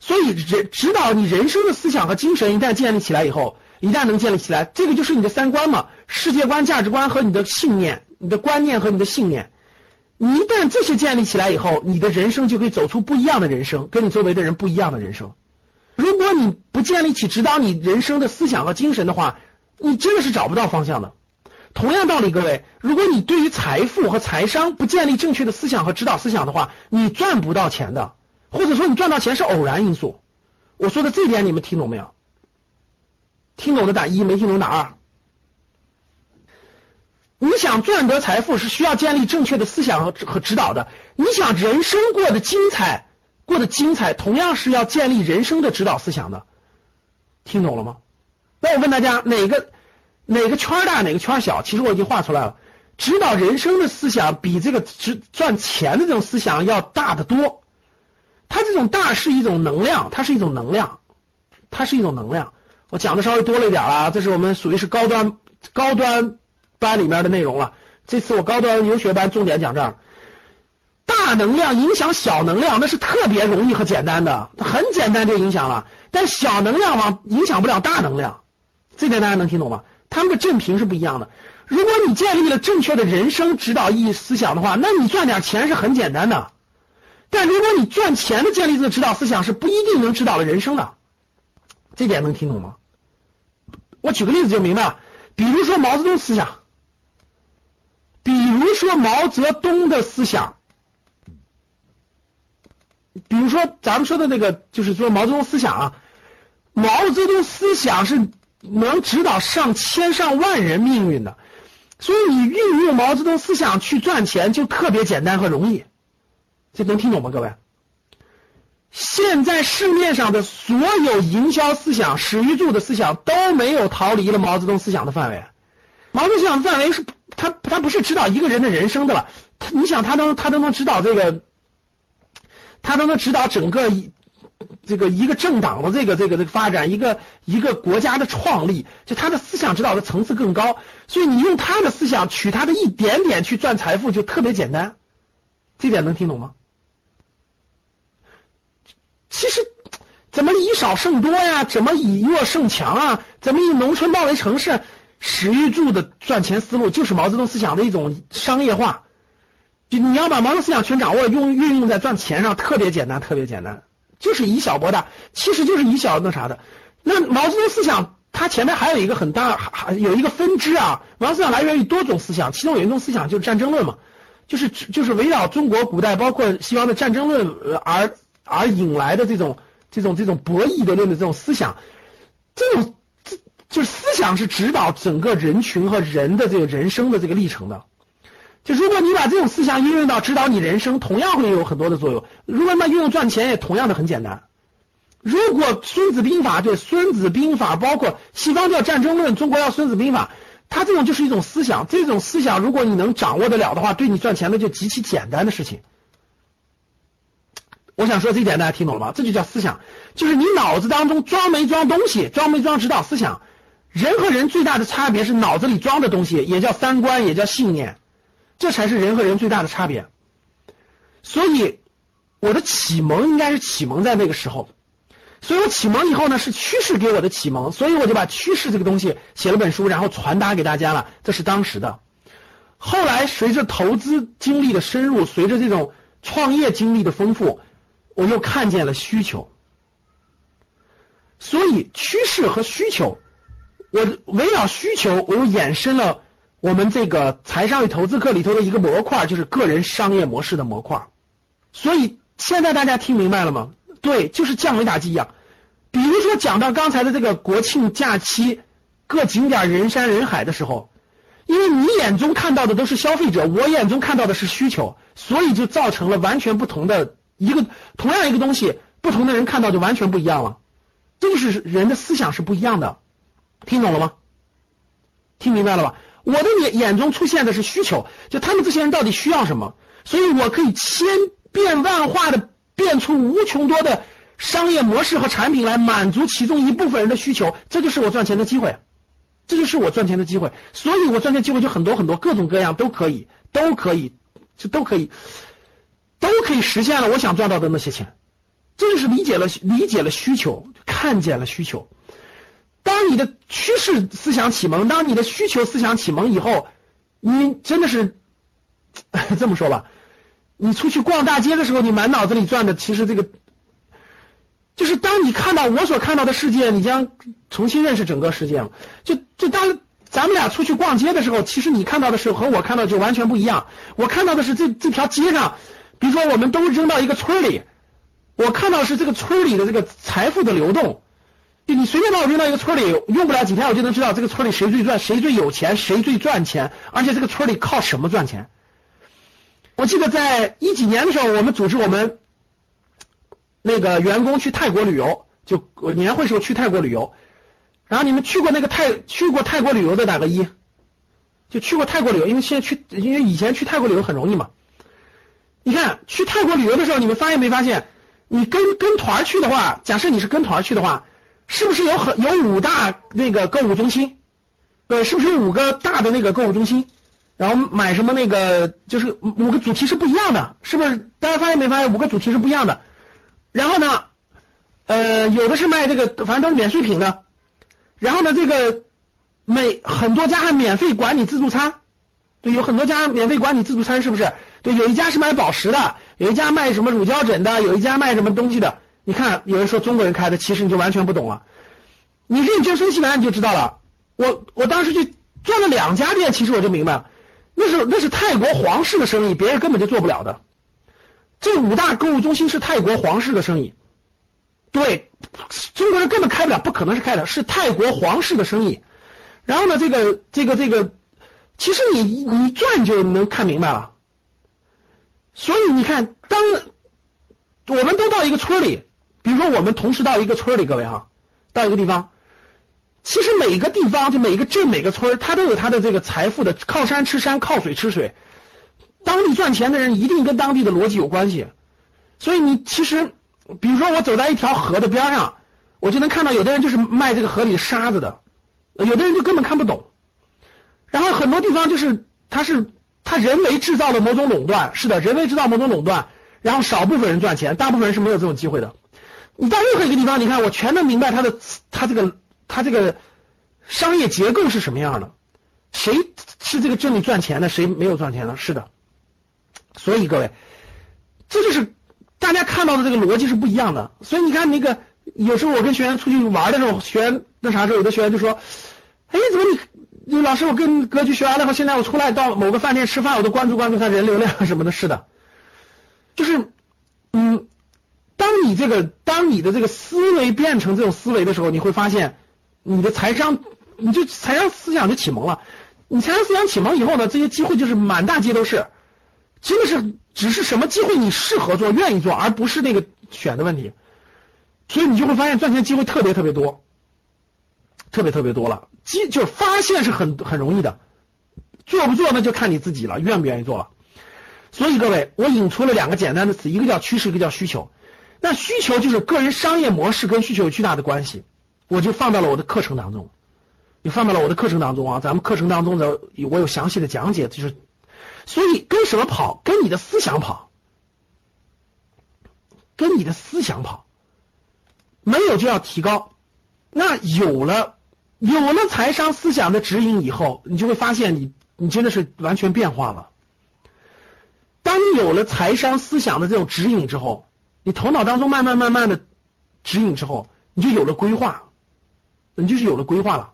所以人指导你人生的思想和精神一旦建立起来以后。一旦能建立起来，这个就是你的三观嘛，世界观、价值观和你的信念、你的观念和你的信念。你一旦这些建立起来以后，你的人生就可以走出不一样的人生，跟你周围的人不一样的人生。如果你不建立起指导你人生的思想和精神的话，你真的是找不到方向的。同样道理，各位，如果你对于财富和财商不建立正确的思想和指导思想的话，你赚不到钱的，或者说你赚到钱是偶然因素。我说的这点你们听懂没有？听懂的打一，没听懂打二。你想赚得财富是需要建立正确的思想和和指导的。你想人生过得精彩，过得精彩，同样是要建立人生的指导思想的。听懂了吗？那我问大家，哪个哪个圈大，哪个圈小？其实我已经画出来了。指导人生的思想比这个值赚钱的这种思想要大得多。它这种大是一种能量，它是一种能量，它是一种能量。我讲的稍微多了一点了，这是我们属于是高端高端班里面的内容了。这次我高端游学班重点讲这儿，大能量影响小能量，那是特别容易和简单的，很简单就影响了。但小能量嘛，影响不了大能量，这点大家能听懂吗？他们的振频是不一样的。如果你建立了正确的人生指导意义思想的话，那你赚点钱是很简单的。但如果你赚钱的建立的指导思想是不一定能指导了人生的，这点能听懂吗？我举个例子就明白了，比如说毛泽东思想，比如说毛泽东的思想，比如说咱们说的那个，就是说毛泽东思想啊，毛泽东思想是能指导上千上万人命运的，所以你运用毛泽东思想去赚钱就特别简单和容易，这能听懂吗，各位？现在市面上的所有营销思想、史玉柱的思想都没有逃离了毛泽东思想的范围。毛泽东思想的范围是，他他不是指导一个人的人生的了。他你想，他能他都能指导这个，他都能指导整个这个一个政党的这个这个这个发展，一个一个国家的创立，就他的思想指导的层次更高。所以你用他的思想取他的一点点去赚财富，就特别简单。这点能听懂吗？其实，怎么以少胜多呀？怎么以弱胜强啊？怎么以农村包围城市？史玉柱的赚钱思路就是毛泽东思想的一种商业化。就你要把毛泽东思想全掌握，用运用在赚钱上，特别简单，特别简单，就是以小博大，其实就是以小那啥的。那毛泽东思想，它前面还有一个很大，还有一个分支啊。毛泽东思想来源于多种思想，其中有一种思想就是战争论嘛，就是就是围绕中国古代包括西方的战争论而。而引来的这种这种这种博弈的论的这种思想，这种这就是思想是指导整个人群和人的这个人生的这个历程的。就如果你把这种思想运用到指导你人生，同样会有很多的作用。如果那运用赚钱，也同样的很简单。如果《孙子兵法》对《孙子兵法》，包括西方叫战争论，中国要《孙子兵法》，它这种就是一种思想。这种思想，如果你能掌握得了的话，对你赚钱的就极其简单的事情。我想说这一点，大家听懂了吗？这就叫思想，就是你脑子当中装没装东西，装没装指导思想。人和人最大的差别是脑子里装的东西，也叫三观，也叫信念，这才是人和人最大的差别。所以我的启蒙应该是启蒙在那个时候，所以我启蒙以后呢是趋势给我的启蒙，所以我就把趋势这个东西写了本书，然后传达给大家了。这是当时的。后来随着投资经历的深入，随着这种创业经历的丰富。我又看见了需求，所以趋势和需求，我围绕需求，我又衍生了我们这个财商与投资课里头的一个模块，就是个人商业模式的模块。所以现在大家听明白了吗？对，就是降维打击一样。比如说讲到刚才的这个国庆假期，各景点人山人海的时候，因为你眼中看到的都是消费者，我眼中看到的是需求，所以就造成了完全不同的。一个同样一个东西，不同的人看到就完全不一样了，这就是人的思想是不一样的，听懂了吗？听明白了吧？我的眼眼中出现的是需求，就他们这些人到底需要什么，所以我可以千变万化的变出无穷多的商业模式和产品来满足其中一部分人的需求，这就是我赚钱的机会，这就是我赚钱的机会，所以我赚钱机会就很多很多，各种各样都可以，都可以，就都可以。都可以实现了我想赚到的那些钱，这就是理解了理解了需求，看见了需求。当你的趋势思想启蒙，当你的需求思想启蒙以后，你真的是 这么说吧？你出去逛大街的时候，你满脑子里转的其实这个，就是当你看到我所看到的世界，你将重新认识整个世界了。就就当咱们俩出去逛街的时候，其实你看到的是和我看到就完全不一样。我看到的是这这条街上。比如说，我们都扔到一个村里，我看到是这个村里的这个财富的流动。就你随便把我扔到一个村里，用不了几天，我就能知道这个村里谁最赚，谁最有钱，谁最赚钱，而且这个村里靠什么赚钱。我记得在一几年的时候，我们组织我们那个员工去泰国旅游，就年会时候去泰国旅游。然后你们去过那个泰去过泰国旅游的打个一，就去过泰国旅游，因为现在去，因为以前去泰国旅游很容易嘛。你看，去泰国旅游的时候，你们发现没发现？你跟跟团去的话，假设你是跟团去的话，是不是有很有五大那个购物中心？对，是不是有五个大的那个购物中心？然后买什么那个就是五个主题是不一样的，是不是？大家发现没发现？五个主题是不一样的。然后呢，呃，有的是卖这个，反正都是免税品的。然后呢，这个每很多家还免费管理自助餐，对，有很多家免费管理自助餐，是不是？对，有一家是卖宝石的，有一家卖什么乳胶枕的，有一家卖什么东西的。你看，有人说中国人开的，其实你就完全不懂了。你认真分析完你就知道了。我我当时就做了两家店，其实我就明白了。那是那是泰国皇室的生意，别人根本就做不了的。这五大购物中心是泰国皇室的生意，对，中国人根本开不了，不可能是开的，是泰国皇室的生意。然后呢，这个这个这个，其实你你转就能看明白了。所以你看，当我们都到一个村里，比如说我们同时到一个村里，各位哈，到一个地方，其实每个地方就每个镇每个村，它都有它的这个财富的，靠山吃山，靠水吃水。当地赚钱的人一定跟当地的逻辑有关系，所以你其实，比如说我走在一条河的边上，我就能看到有的人就是卖这个河里的沙子的，有的人就根本看不懂。然后很多地方就是他是他人为制造了某种垄断，是的，人为制造某种垄断，然后少部分人赚钱，大部分人是没有这种机会的。你到任何一个地方，你看我全能明白他的他这个他这个商业结构是什么样的，谁是这个镇里赚钱的，谁没有赚钱的，是的。所以各位，这就是大家看到的这个逻辑是不一样的。所以你看那个，有时候我跟学员出去玩的时候，学员那啥时候，有的学员就说：“哎，怎么你，你老师，我跟格局学完了后，现在我出来到某个饭店吃饭，我都关注关注他人流量什么的。”是的，就是，嗯，当你这个当你的这个思维变成这种思维的时候，你会发现你的财商，你就财商思想就启蒙了。你财商思想启蒙以后呢，这些机会就是满大街都是。真的是只是什么机会你适合做、愿意做，而不是那个选的问题，所以你就会发现赚钱机会特别特别多，特别特别多了。机就是发现是很很容易的，做不做那就看你自己了，愿不愿意做了。所以各位，我引出了两个简单的词，一个叫趋势，一个叫需求。那需求就是个人商业模式跟需求有巨大的关系，我就放到了我的课程当中，也放到了我的课程当中啊。咱们课程当中的我有详细的讲解，就是。所以跟什么跑？跟你的思想跑，跟你的思想跑，没有就要提高。那有了，有了财商思想的指引以后，你就会发现你你真的是完全变化了。当你有了财商思想的这种指引之后，你头脑当中慢慢慢慢的指引之后，你就有了规划，你就是有了规划了。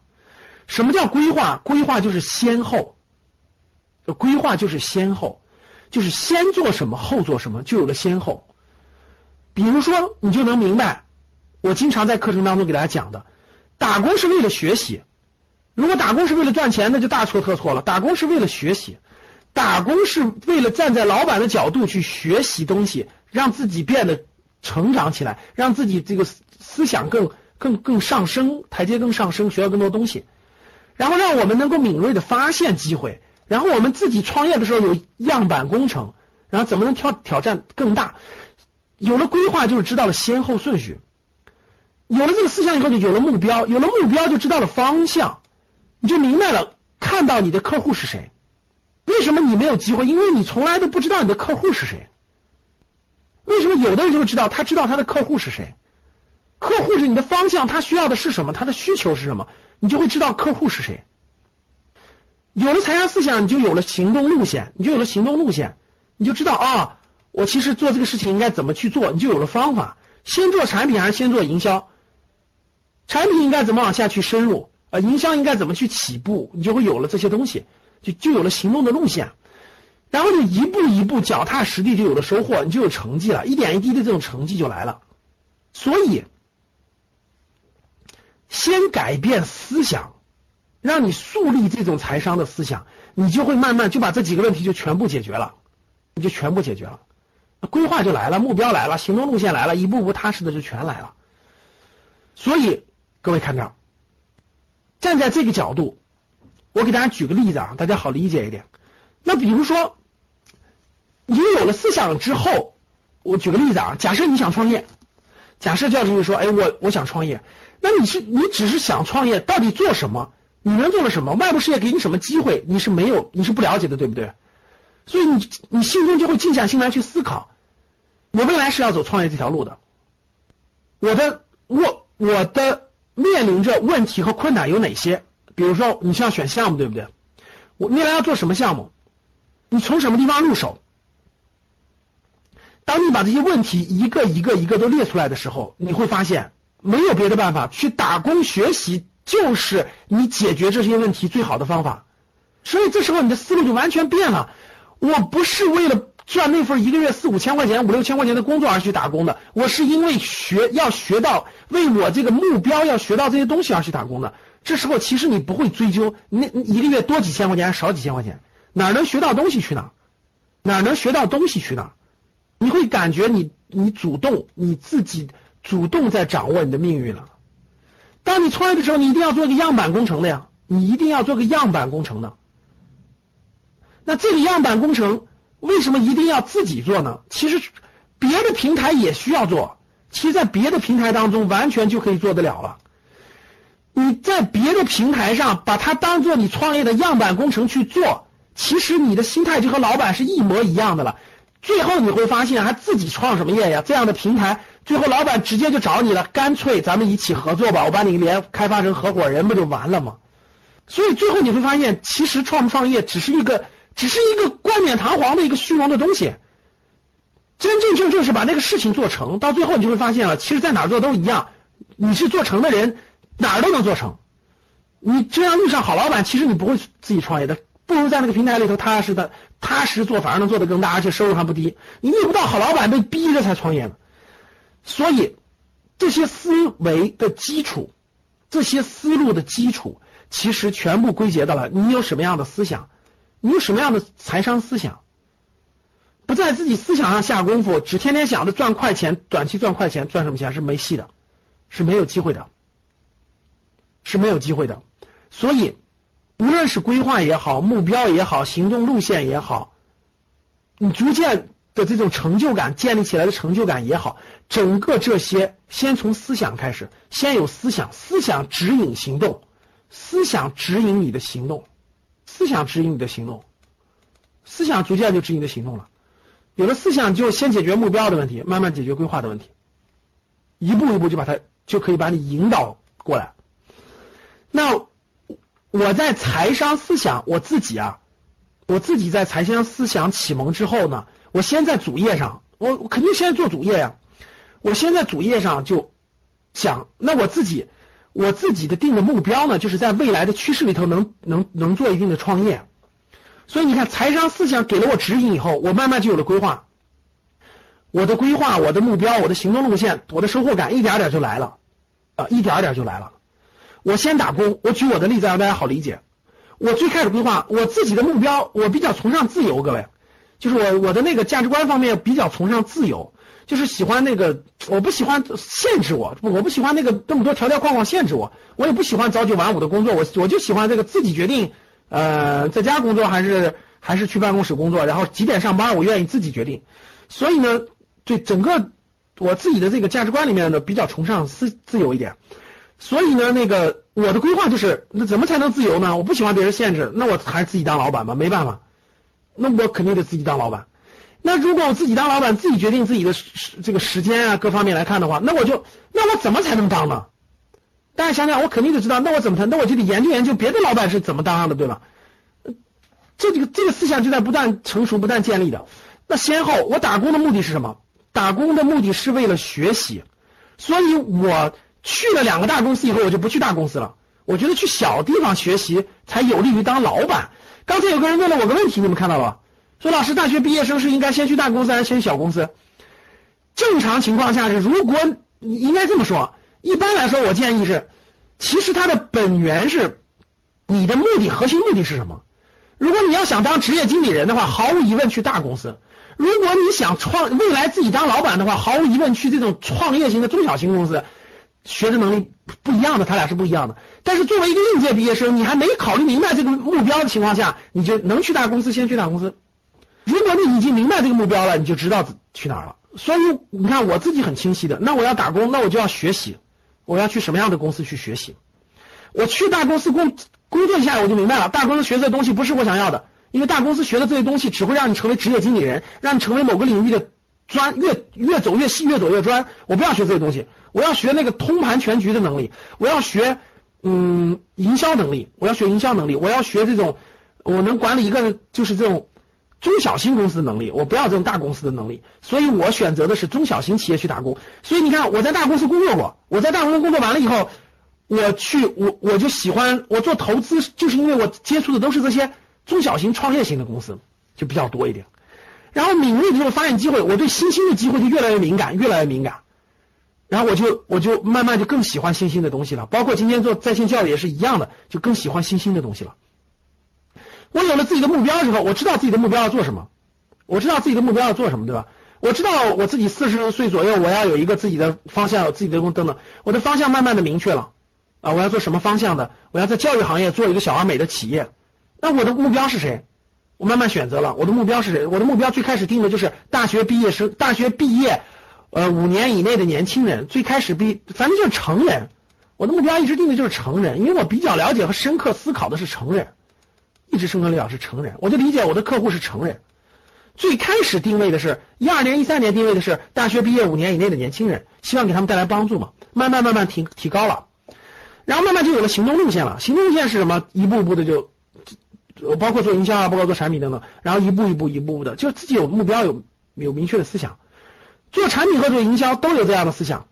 什么叫规划？规划就是先后。规划就是先后，就是先做什么后做什么，就有了先后。比如说，你就能明白，我经常在课程当中给大家讲的，打工是为了学习。如果打工是为了赚钱，那就大错特错了。打工是为了学习，打工是为了站在老板的角度去学习东西，让自己变得成长起来，让自己这个思想更更更上升，台阶更上升，学到更多东西，然后让我们能够敏锐的发现机会。然后我们自己创业的时候有样板工程，然后怎么能挑挑战更大？有了规划就是知道了先后顺序，有了这个思想以后就有了目标，有了目标就知道了方向，你就明白了看到你的客户是谁。为什么你没有机会？因为你从来都不知道你的客户是谁。为什么有的人就会知道？他知道他的客户是谁，客户是你的方向，他需要的是什么？他的需求是什么？你就会知道客户是谁。有了财商思想，你就有了行动路线，你就有了行动路线，你就知道啊，我其实做这个事情应该怎么去做，你就有了方法。先做产品还是先做营销？产品应该怎么往下去深入？啊，营销应该怎么去起步？你就会有了这些东西，就就有了行动的路线，然后你一步一步脚踏实地，就有了收获，你就有成绩了，一点一滴的这种成绩就来了。所以，先改变思想。让你树立这种财商的思想，你就会慢慢就把这几个问题就全部解决了，你就全部解决了，规划就来了，目标来了，行动路线来了，一步步踏实的就全来了。所以各位看这，站在这个角度，我给大家举个例子啊，大家好理解一点。那比如说，你有了思想之后，我举个例子啊，假设你想创业，假设教授说，哎，我我想创业，那你是你只是想创业，到底做什么？你能做了什么？外部世界给你什么机会？你是没有，你是不了解的，对不对？所以你你心中就会静下心来去思考，我未来是要走创业这条路的。我的我我的面临着问题和困难有哪些？比如说，你像选项目，对不对？我未来要做什么项目？你从什么地方入手？当你把这些问题一个一个一个都列出来的时候，你会发现没有别的办法，去打工学习。就是你解决这些问题最好的方法，所以这时候你的思路就完全变了。我不是为了赚那份一个月四五千块钱、五六千块钱的工作而去打工的，我是因为学要学到为我这个目标要学到这些东西而去打工的。这时候其实你不会追究那一个月多几千块钱少几千块钱，哪能学到东西去哪？哪能学到东西去哪？你会感觉你你主动你自己主动在掌握你的命运了。当你创业的时候，你一定要做个样板工程的呀，你一定要做个样板工程的。那这个样板工程为什么一定要自己做呢？其实别的平台也需要做，其实，在别的平台当中完全就可以做得了了。你在别的平台上把它当做你创业的样板工程去做，其实你的心态就和老板是一模一样的了。最后你会发现，还自己创什么业呀？这样的平台，最后老板直接就找你了，干脆咱们一起合作吧，我把你连开发成合伙人，不就完了吗？所以最后你会发现，其实创不创业只是一个，只是一个冠冕堂皇的一个虚荣的东西。真真正正是把那个事情做成，到最后你就会发现了，其实在哪儿做都一样。你是做成的人，哪儿都能做成。你这样遇上好老板，其实你不会自己创业的。不如在那个平台里头踏实的、踏实做，反而能做得更大，而且收入还不低。你遇不到好老板，被逼着才创业呢。所以，这些思维的基础，这些思路的基础，其实全部归结到了你有什么样的思想，你有什么样的财商思想。不在自己思想上下功夫，只天天想着赚快钱，短期赚快钱，赚什么钱是没戏的，是没有机会的，是没有机会的。所以。无论是规划也好，目标也好，行动路线也好，你逐渐的这种成就感建立起来的成就感也好，整个这些先从思想开始，先有思想，思想指引行动，思想指引你的行动，思想指引你的行动，思想逐渐就指引你的行动了。有了思想，就先解决目标的问题，慢慢解决规划的问题，一步一步就把它就可以把你引导过来。那。我在财商思想，我自己啊，我自己在财商思想启蒙之后呢，我先在主页上，我我肯定先做主页呀。我先在主页上就想，那我自己，我自己的定的目标呢，就是在未来的趋势里头能能能做一定的创业。所以你看，财商思想给了我指引以后，我慢慢就有了规划。我的规划，我的目标，我的行动路线，我的收获感一点点就来了，啊，一点点就来了。我先打工，我举我的例子让大家好理解。我最开始规划我自己的目标，我比较崇尚自由，各位，就是我我的那个价值观方面比较崇尚自由，就是喜欢那个，我不喜欢限制我，我不喜欢那个这么多条条框框限制我，我也不喜欢朝九晚五的工作，我我就喜欢这个自己决定，呃，在家工作还是还是去办公室工作，然后几点上班我愿意自己决定。所以呢，对整个我自己的这个价值观里面呢，比较崇尚自自由一点。所以呢，那个我的规划就是，那怎么才能自由呢？我不喜欢别人限制，那我还是自己当老板吧，没办法，那我肯定得自己当老板。那如果我自己当老板，自己决定自己的时这个时间啊，各方面来看的话，那我就那我怎么才能当呢？大家想想，我肯定得知道，那我怎么谈？那我就得研究研究别的老板是怎么当上的，对吧？这这个这个思想就在不断成熟、不断建立的。那先后，我打工的目的是什么？打工的目的是为了学习，所以我。去了两个大公司以后，我就不去大公司了。我觉得去小地方学习才有利于当老板。刚才有个人问了我个问题，你们看到了吧？说老师，大学毕业生是应该先去大公司还是先去小公司？正常情况下是，如果你应该这么说。一般来说，我建议是，其实它的本源是，你的目的核心目的是什么？如果你要想当职业经理人的话，毫无疑问去大公司；如果你想创未来自己当老板的话，毫无疑问去这种创业型的中小型公司。学的能力不一样的，他俩是不一样的。但是作为一个应届毕业生，你还没考虑明白这个目标的情况下，你就能去大公司，先去大公司。如果你已经明白这个目标了，你就知道去哪儿了。所以你看，我自己很清晰的，那我要打工，那我就要学习，我要去什么样的公司去学习？我去大公司工工作一下，我就明白了，大公司学这东西不是我想要的，因为大公司学的这些东西只会让你成为职业经理人，让你成为某个领域的专，越越走越细，越走越专。我不要学这些东西。我要学那个通盘全局的能力，我要学嗯营销能力，我要学营销能力，我要学这种我能管理一个就是这种中小型公司的能力，我不要这种大公司的能力，所以我选择的是中小型企业去打工。所以你看我在大公司工作过，我在大公司工作完了以后，我去我我就喜欢我做投资，就是因为我接触的都是这些中小型创业型的公司就比较多一点。然后敏锐的就发现机会，我对新兴的机会就越来越敏感，越来越敏感。然后我就我就慢慢就更喜欢新兴的东西了，包括今天做在线教育也是一样的，就更喜欢新兴的东西了。我有了自己的目标之后，我知道自己的目标要做什么，我知道自己的目标要做什么，对吧？我知道我自己四十岁左右，我要有一个自己的方向，有自己的工等等，我的方向慢慢的明确了啊，我要做什么方向的？我要在教育行业做一个小而美的企业。那我的目标是谁？我慢慢选择了我的目标是谁？我的目标最开始定的就是大学毕业生，大学毕业，呃，五年以内的年轻人。最开始毕，反正就是成人。我的目标一直定的就是成人，因为我比较了解和深刻思考的是成人，一直深刻了解是成人。我就理解我的客户是成人。最开始定位的是一二年、一三年定位的是大学毕业五年以内的年轻人，希望给他们带来帮助嘛。慢慢慢慢提提高了，然后慢慢就有了行动路线了。行动路线是什么？一步步的就。包括做营销啊，包括做产品等等，然后一步一步一步步的，就自己有目标，有有明确的思想。做产品和做营销都有这样的思想。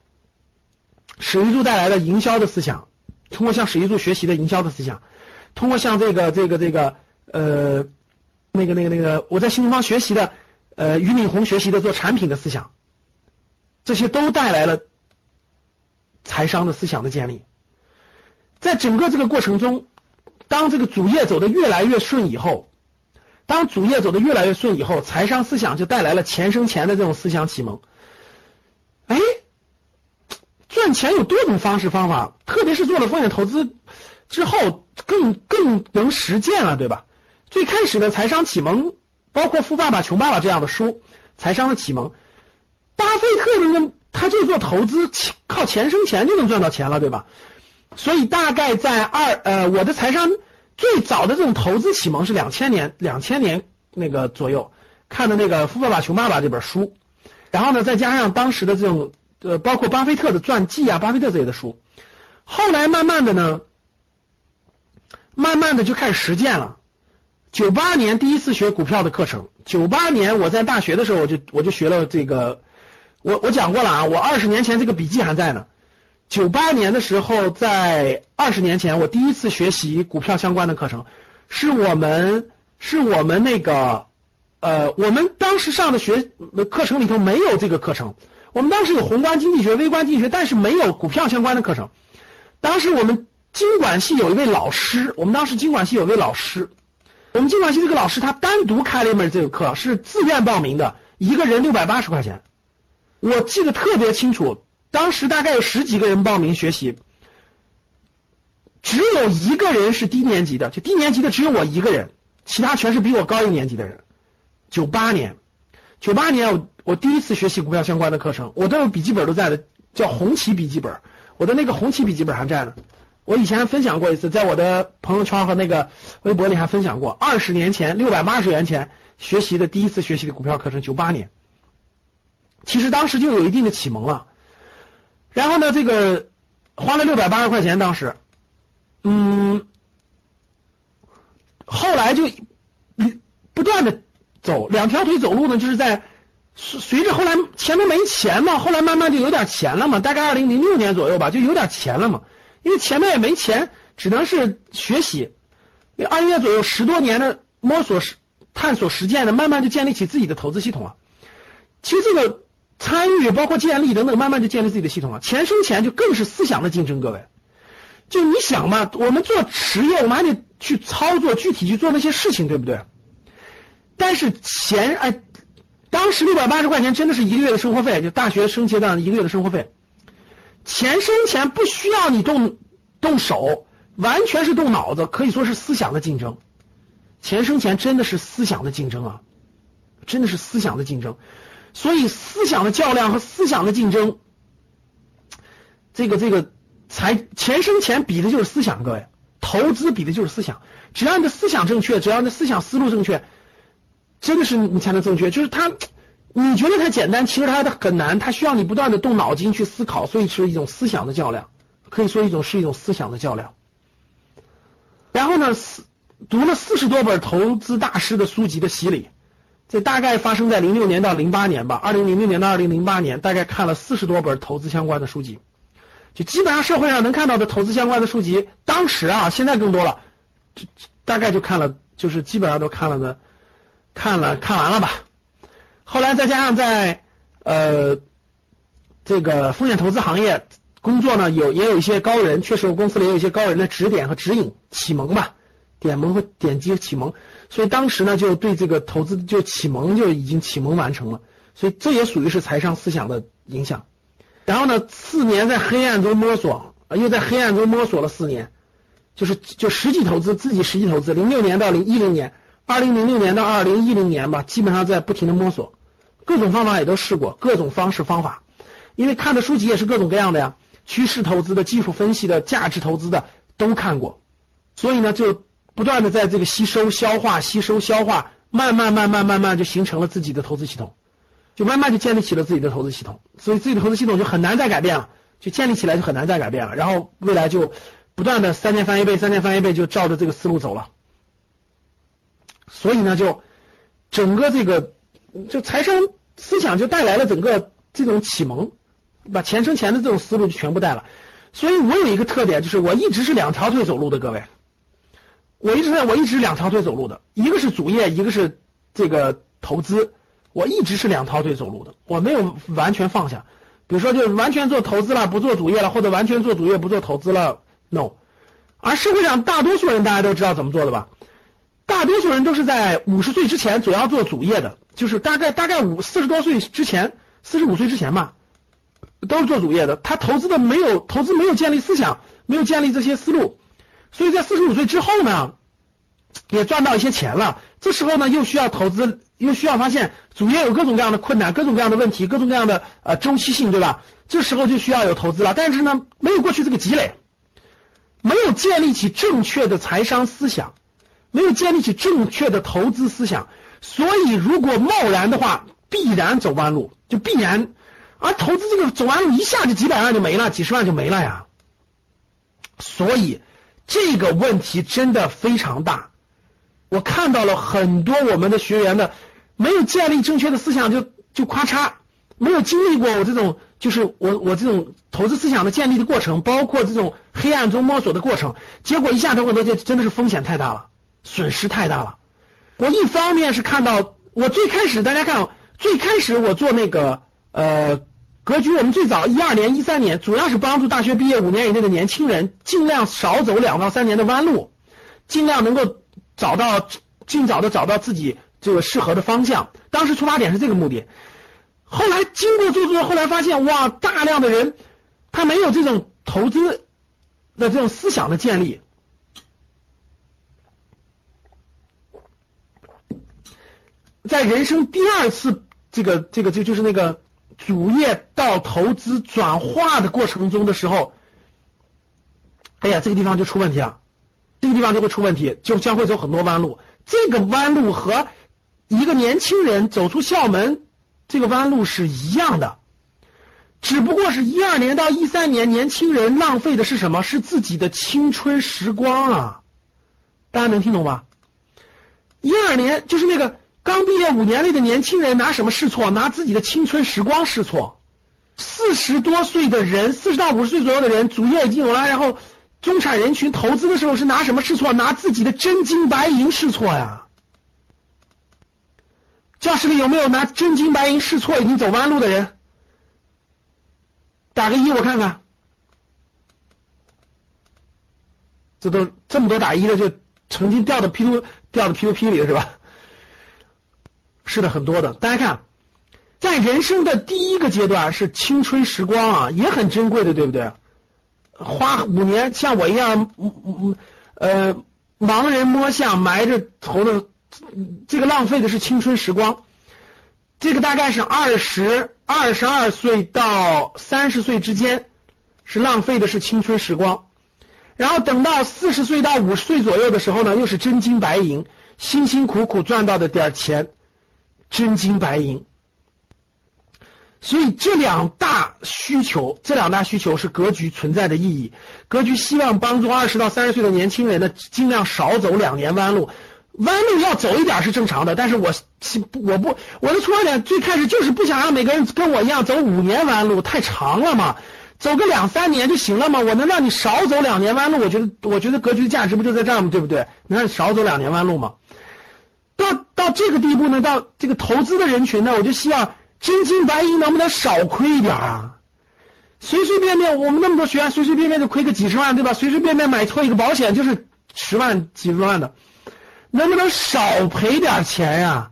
史玉柱带来的营销的思想，通过向史玉柱学习的营销的思想，通过向这个这个这个呃那个那个那个我在新东方学习的呃俞敏洪学习的做产品的思想，这些都带来了财商的思想的建立。在整个这个过程中。当这个主业走得越来越顺以后，当主业走得越来越顺以后，财商思想就带来了钱生钱的这种思想启蒙。哎，赚钱有多种方式方法，特别是做了风险投资之后，更更能实践了，对吧？最开始的财商启蒙，包括《富爸爸穷爸爸》这样的书，财商的启蒙，巴菲特那个他就做投资，靠钱生钱就能赚到钱了，对吧？所以大概在二呃，我的财商最早的这种投资启蒙是两千年，两千年那个左右看的那个《富爸爸穷爸爸》这本书，然后呢，再加上当时的这种呃，包括巴菲特的传记啊，巴菲特这类的书，后来慢慢的呢，慢慢的就开始实践了。九八年第一次学股票的课程，九八年我在大学的时候，我就我就学了这个，我我讲过了啊，我二十年前这个笔记还在呢。九八年的时候，在二十年前，我第一次学习股票相关的课程，是我们是我们那个呃，我们当时上的学课程里头没有这个课程。我们当时有宏观经济学、微观经济学，但是没有股票相关的课程。当时我们经管系有一位老师，我们当时经管系有一位老师，我们经管系这个老师他单独开了一门这个课，是自愿报名的，一个人六百八十块钱，我记得特别清楚。当时大概有十几个人报名学习，只有一个人是低年级的，就低年级的只有我一个人，其他全是比我高一年级的人。九八年，九八年我我第一次学习股票相关的课程，我都有笔记本都在的，叫红旗笔记本，我的那个红旗笔记本还在呢。我以前分享过一次，在我的朋友圈和那个微博里还分享过，二十年前六百八十元钱学习的第一次学习的股票课程，九八年，其实当时就有一定的启蒙了。然后呢，这个花了六百八十块钱，当时，嗯，后来就不断的走两条腿走路呢，就是在随着后来前面没钱嘛，后来慢慢就有点钱了嘛，大概二零零六年左右吧，就有点钱了嘛，因为前面也没钱，只能是学习，二十年左右十多年的摸索、探索、实践的，慢慢就建立起自己的投资系统了。其实这个。参与包括建立等等，慢慢就建立自己的系统了。钱生钱就更是思想的竞争，各位。就你想嘛，我们做实业，我们还得去操作，具体去做那些事情，对不对？但是钱，哎，当时六百八十块钱真的是一个月的生活费，就大学生阶段一个月的生活费。钱生钱不需要你动动手，完全是动脑子，可以说是思想的竞争。钱生钱真的是思想的竞争啊，真的是思想的竞争。所以，思想的较量和思想的竞争，这个这个财钱生钱比的就是思想，各位，投资比的就是思想。只要你的思想正确，只要你的思想思路正确，真的是你才能正确。就是他，你觉得它简单，其实它的很难，它需要你不断的动脑筋去思考，所以是一种思想的较量，可以说一种是一种思想的较量。然后呢，四读了四十多本投资大师的书籍的洗礼。这大概发生在零六年到零八年吧，二零零六年到二零零八年，大概看了四十多本投资相关的书籍，就基本上社会上能看到的投资相关的书籍，当时啊，现在更多了，大概就看了就是基本上都看了的，看了看完了吧。后来再加上在呃这个风险投资行业工作呢，有也有一些高人，确实我公司里也有一些高人的指点和指引、启蒙吧，点蒙和点击启蒙，所以当时呢就对这个投资就启蒙就已经启蒙完成了，所以这也属于是财商思想的影响。然后呢，四年在黑暗中摸索，又在黑暗中摸索了四年，就是就实际投资，自己实际投资，零六年到零一零年，二零零六年到二零一零年吧，基本上在不停的摸索，各种方法也都试过，各种方式方法，因为看的书籍也是各种各样的呀，趋势投资的、技术分析的、价值投资的都看过，所以呢，就不断的在这个吸收、消化、吸收、消化，慢慢、慢慢、慢慢就形成了自己的投资系统。就慢慢就建立起了自己的投资系统，所以自己的投资系统就很难再改变了，就建立起来就很难再改变了。然后未来就不断的三年翻一倍，三年翻一倍，就照着这个思路走了。所以呢，就整个这个就财商思想就带来了整个这种启蒙，把钱生钱的这种思路就全部带了。所以我有一个特点，就是我一直是两条腿走路的，各位，我一直在我一直两条腿走路的，一个是主业，一个是这个投资。我一直是两条腿走路的，我没有完全放下。比如说，就完全做投资了，不做主业了，或者完全做主业不做投资了，no。而社会上大多数人大家都知道怎么做的吧？大多数人都是在五十岁之前主要做主业的，就是大概大概五四十多岁之前，四十五岁之前吧，都是做主业的。他投资的没有投资没有建立思想，没有建立这些思路，所以在四十五岁之后呢，也赚到一些钱了。这时候呢，又需要投资。又需要发现主业有各种各样的困难，各种各样的问题，各种各样的呃周期性，对吧？这时候就需要有投资了。但是呢，没有过去这个积累，没有建立起正确的财商思想，没有建立起正确的投资思想，所以如果贸然的话，必然走弯路，就必然。而投资这个走弯路，一下就几百万就没了，几十万就没了呀。所以这个问题真的非常大。我看到了很多我们的学员的没有建立正确的思想，就就咔嚓，没有经历过我这种就是我我这种投资思想的建立的过程，包括这种黑暗中摸索的过程，结果一下投很多，就真的是风险太大了，损失太大了。我一方面是看到我最开始大家看，最开始我做那个呃格局，我们最早一二年、一三年，主要是帮助大学毕业五年以内的年轻人尽量少走两到三年的弯路，尽量能够。找到尽早的找到自己这个适合的方向，当时出发点是这个目的。后来经过做做，后来发现哇，大量的人他没有这种投资的这种思想的建立，在人生第二次这个这个就就是那个主业到投资转化的过程中的时候，哎呀，这个地方就出问题了。这个地方就会出问题，就将会走很多弯路。这个弯路和一个年轻人走出校门这个弯路是一样的，只不过是一二年到一三年，年轻人浪费的是什么？是自己的青春时光啊！大家能听懂吗？一二年就是那个刚毕业五年内的年轻人拿什么试错？拿自己的青春时光试错。四十多岁的人，四十到五十岁左右的人，主业已经有了，然后。中产人群投资的时候是拿什么试错？拿自己的真金白银试错呀！教室里有没有拿真金白银试错已经走弯路的人？打个一我看看。这都这么多打一的，就曾经掉到 P two 掉到 P two P 里了是吧？是的，很多的。大家看，在人生的第一个阶段是青春时光啊，也很珍贵的，对不对？花五年像我一样，嗯嗯呃，盲人摸象，埋着头的，这个浪费的是青春时光。这个大概是二十二十二岁到三十岁之间，是浪费的是青春时光。然后等到四十岁到五十岁左右的时候呢，又是真金白银，辛辛苦苦赚到的点钱，真金白银。所以这两大需求，这两大需求是格局存在的意义。格局希望帮助二十到三十岁的年轻人呢，尽量少走两年弯路。弯路要走一点是正常的，但是我我不我的出发点最开始就是不想让每个人跟我一样走五年弯路，太长了嘛，走个两三年就行了嘛。我能让你少走两年弯路，我觉得我觉得格局的价值不就在这儿吗？对不对？能让你少走两年弯路吗？到到这个地步呢，到这个投资的人群呢，我就希望真金白银能不能少亏一点啊？随随便便我们那么多学员，随随便便就亏个几十万，对吧？随随便便买错一个保险就是十万、几十万的，能不能少赔点钱呀？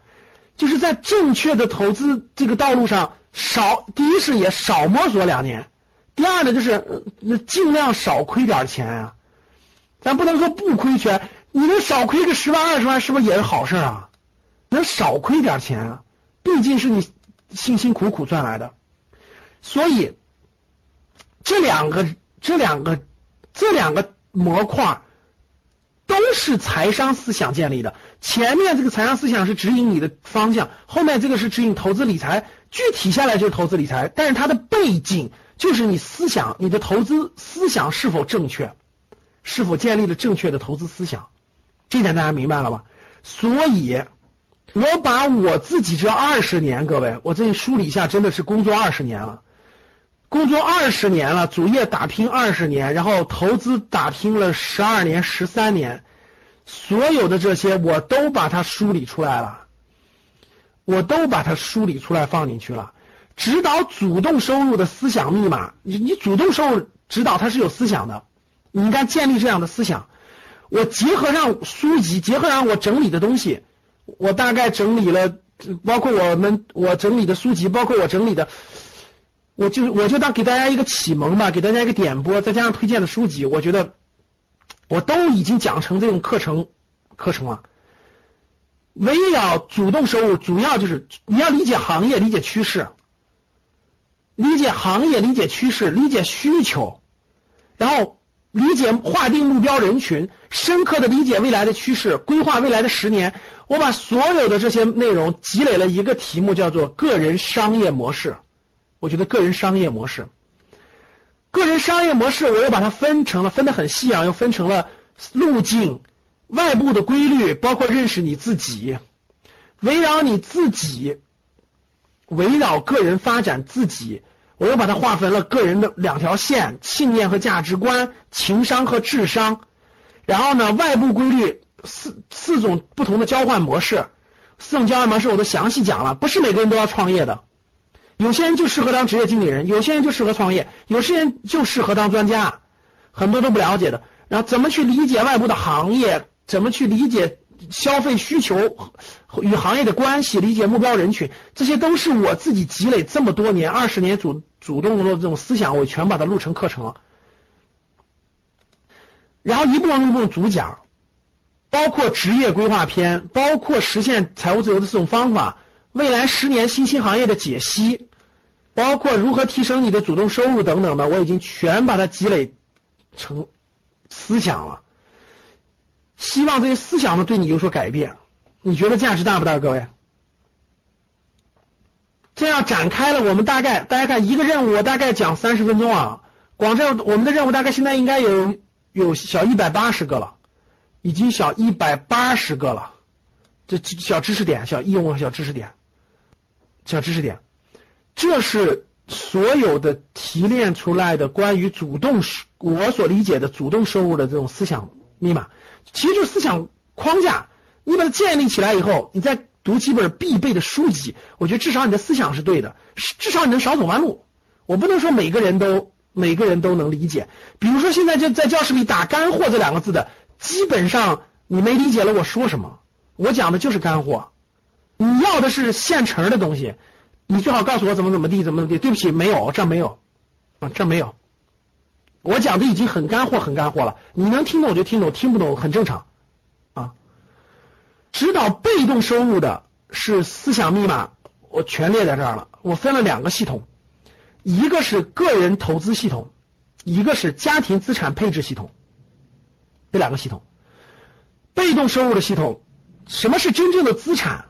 就是在正确的投资这个道路上少，第一是也少摸索两年，第二呢就是那尽量少亏点钱啊。咱不能说不亏钱，你能少亏个十万二十万，是不是也是好事啊？能少亏点钱啊，毕竟是你辛辛苦苦赚来的。所以这两个、这两个、这两个模块都是财商思想建立的。前面这个财商思想是指引你的方向，后面这个是指引投资理财。具体下来就是投资理财，但是它的背景就是你思想、你的投资思想是否正确。是否建立了正确的投资思想？这点大家明白了吧？所以，我把我自己这二十年，各位，我这梳理一下，真的是工作二十年了，工作二十年了，主业打拼二十年，然后投资打拼了十二年、十三年，所有的这些我都把它梳理出来了，我都把它梳理出来放进去了。指导主动收入的思想密码，你你主动收入指导它是有思想的。你应该建立这样的思想。我结合上书籍，结合上我整理的东西，我大概整理了，包括我们我整理的书籍，包括我整理的，我就我就当给大家一个启蒙吧，给大家一个点拨，再加上推荐的书籍，我觉得我都已经讲成这种课程课程了。围绕主动收入，主要就是你要理解行业，理解趋势，理解行业，理解趋势，理解需求，然后。理解划定目标人群，深刻的理解未来的趋势，规划未来的十年。我把所有的这些内容积累了一个题目，叫做个人商业模式。我觉得个人商业模式，个人商业模式，我又把它分成了，分得很细啊，又分成了路径、外部的规律，包括认识你自己，围绕你自己，围绕个人发展自己。我又把它划分了个人的两条线：信念和价值观、情商和智商。然后呢，外部规律四四种不同的交换模式，四种交换模式我都详细讲了。不是每个人都要创业的，有些人就适合当职业经理人，有些人就适合创业，有些人就适合当专家，很多都不了解的。然后怎么去理解外部的行业？怎么去理解？消费需求与行业的关系，理解目标人群，这些都是我自己积累这么多年、二十年主主动的这种思想，我全把它录成课程了。然后一部分一步主讲，包括职业规划篇，包括实现财务自由的四种方法，未来十年新兴行业的解析，包括如何提升你的主动收入等等的，我已经全把它积累成思想了。希望这些思想呢对你有所改变，你觉得价值大不大？各位，这样展开了，我们大概大家看一个任务，我大概讲三十分钟啊。广州我们的任务大概现在应该有有小一百八十个了，已经小一百八十个了。这小知识点，小应用小知识点，小知识点，这是所有的提炼出来的关于主动我所理解的主动收入的这种思想密码。其实就是思想框架，你把它建立起来以后，你再读几本必备的书籍，我觉得至少你的思想是对的，至少你能少走弯路。我不能说每个人都每个人都能理解。比如说现在就在教室里打“干货”这两个字的，基本上你没理解了我说什么。我讲的就是干货，你要的是现成的东西，你最好告诉我怎么怎么地，怎么怎么地。对不起，没有，这没有，啊，这没有。我讲的已经很干货，很干货了。你能听懂就听懂，听不懂很正常，指导被动收入的是思想密码，我全列在这儿了。我分了两个系统，一个是个人投资系统，一个是家庭资产配置系统。这两个系统，被动收入的系统，什么是真正的资产？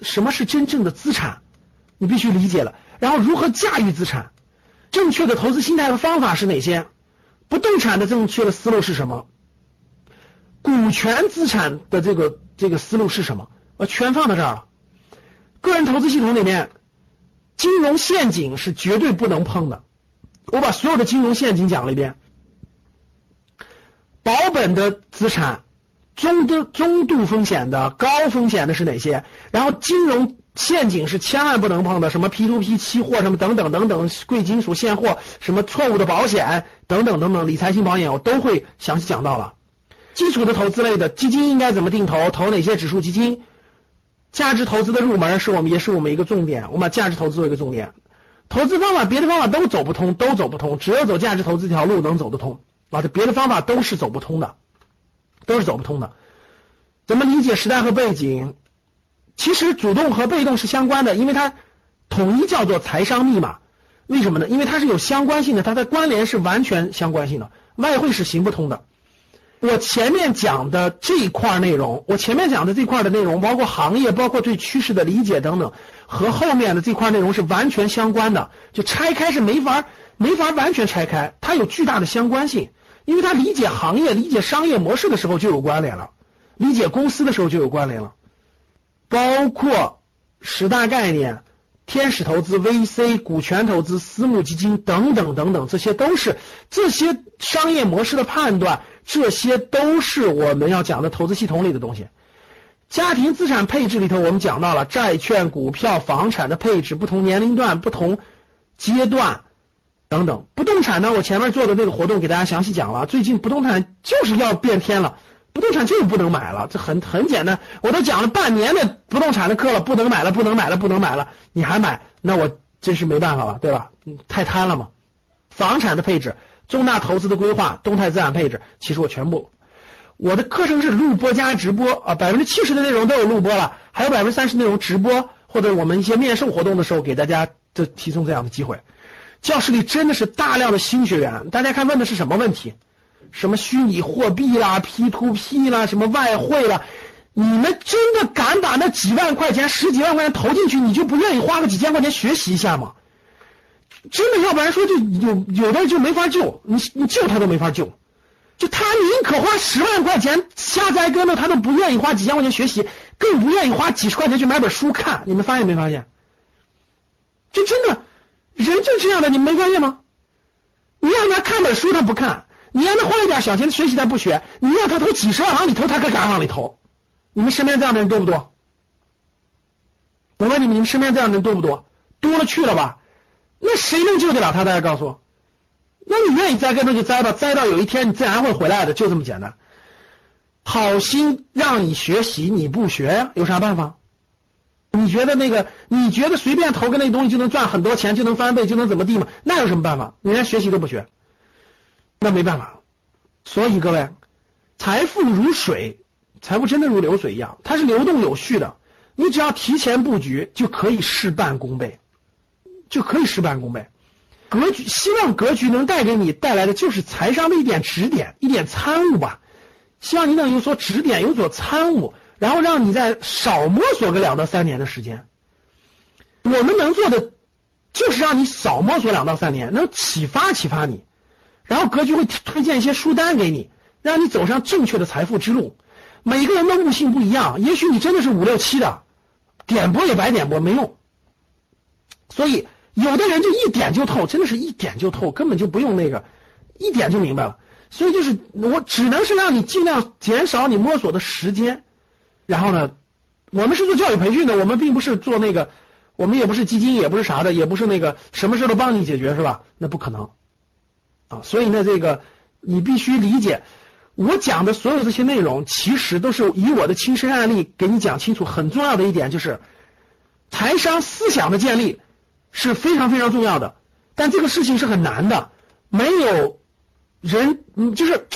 什么是真正的资产？你必须理解了。然后如何驾驭资产？正确的投资心态和方法是哪些？不动产的正确的思路是什么？股权资产的这个这个思路是什么？我全放到这儿了。个人投资系统里面，金融陷阱是绝对不能碰的。我把所有的金融陷阱讲了一遍。保本的资产，中的中度风险的、高风险的是哪些？然后金融陷阱是千万不能碰的，什么 P to P 期货什么等等等等，贵金属现货，什么错误的保险等等等等，理财型保险我都会详细讲到了。基础的投资类的基金应该怎么定投？投哪些指数基金？价值投资的入门是我们也是我们一个重点，我们把价值投资做一个重点。投资方法别的方法都走不通，都走不通，只有走价值投资这条路能走得通啊！这别的方法都是走不通的。都是走不通的。怎么理解时代和背景？其实主动和被动是相关的，因为它统一叫做财商密码。为什么呢？因为它是有相关性的，它的关联是完全相关性的。外汇是行不通的。我前面讲的这一块内容，我前面讲的这块的内容，包括行业，包括对趋势的理解等等，和后面的这块内容是完全相关的。就拆开是没法没法完全拆开，它有巨大的相关性。因为他理解行业、理解商业模式的时候就有关联了，理解公司的时候就有关联了，包括十大概念、天使投资、VC、股权投资、私募基金等等等等，这些都是这些商业模式的判断，这些都是我们要讲的投资系统里的东西。家庭资产配置里头，我们讲到了债券、股票、房产的配置，不同年龄段、不同阶段。等等，不动产呢？我前面做的那个活动给大家详细讲了。最近不动产就是要变天了，不动产就是不能买了，这很很简单。我都讲了半年的不动产的课了，不能买了，不能买了，不能买了，你还买，那我真是没办法了，对吧？太贪了嘛。房产的配置、重大投资的规划、动态资产配置，其实我全部，我的课程是录播加直播啊，百分之七十的内容都有录播了，还有百分之三十内容直播，或者我们一些面授活动的时候给大家就提供这样的机会。教室里真的是大量的新学员，大家看问的是什么问题？什么虚拟货币啦、P to P 啦、什么外汇啦？你们真的敢把那几万块钱、十几万块钱投进去，你就不愿意花个几千块钱学习一下吗？真的，要不然说就有有的就没法救，你你救他都没法救，就他宁可花十万块钱瞎栽跟头，他都不愿意花几千块钱学习，更不愿意花几十块钱去买本书看。你们发现没发现？就真的。人就这样的，你没发现吗？你让他看本书，他不看；你让他花一点小钱学习，他不学；你让他投几十万往里投，他可敢往里投。你们身边这样的人多不多？我问你们，你们身边这样的人多不多？多了去了吧？那谁能救得了他？大家告诉我。那你愿意栽跟头就栽吧，栽到有一天你自然会回来的，就这么简单。好心让你学习，你不学呀，有啥办法？你觉得那个？你觉得随便投个那东西就能赚很多钱，就能翻倍，就能怎么地吗？那有什么办法？你连学习都不学，那没办法。所以各位，财富如水，财富真的如流水一样，它是流动有序的。你只要提前布局，就可以事半功倍，就可以事半功倍。格局，希望格局能带给你带来的就是财商的一点指点，一点参悟吧。希望你能有所指点，有所参悟。然后让你再少摸索个两到三年的时间，我们能做的就是让你少摸索两到三年，能启发启发你，然后格局会推荐一些书单给你，让你走上正确的财富之路。每个人的悟性不一样，也许你真的是五六七的，点播也白点播没用。所以有的人就一点就透，真的是一点就透，根本就不用那个，一点就明白了。所以就是我只能是让你尽量减少你摸索的时间。然后呢，我们是做教育培训的，我们并不是做那个，我们也不是基金，也不是啥的，也不是那个什么事都帮你解决，是吧？那不可能啊！所以呢，这个你必须理解，我讲的所有这些内容，其实都是以我的亲身案例给你讲清楚。很重要的一点就是，财商思想的建立是非常非常重要的，但这个事情是很难的，没有人，嗯，就是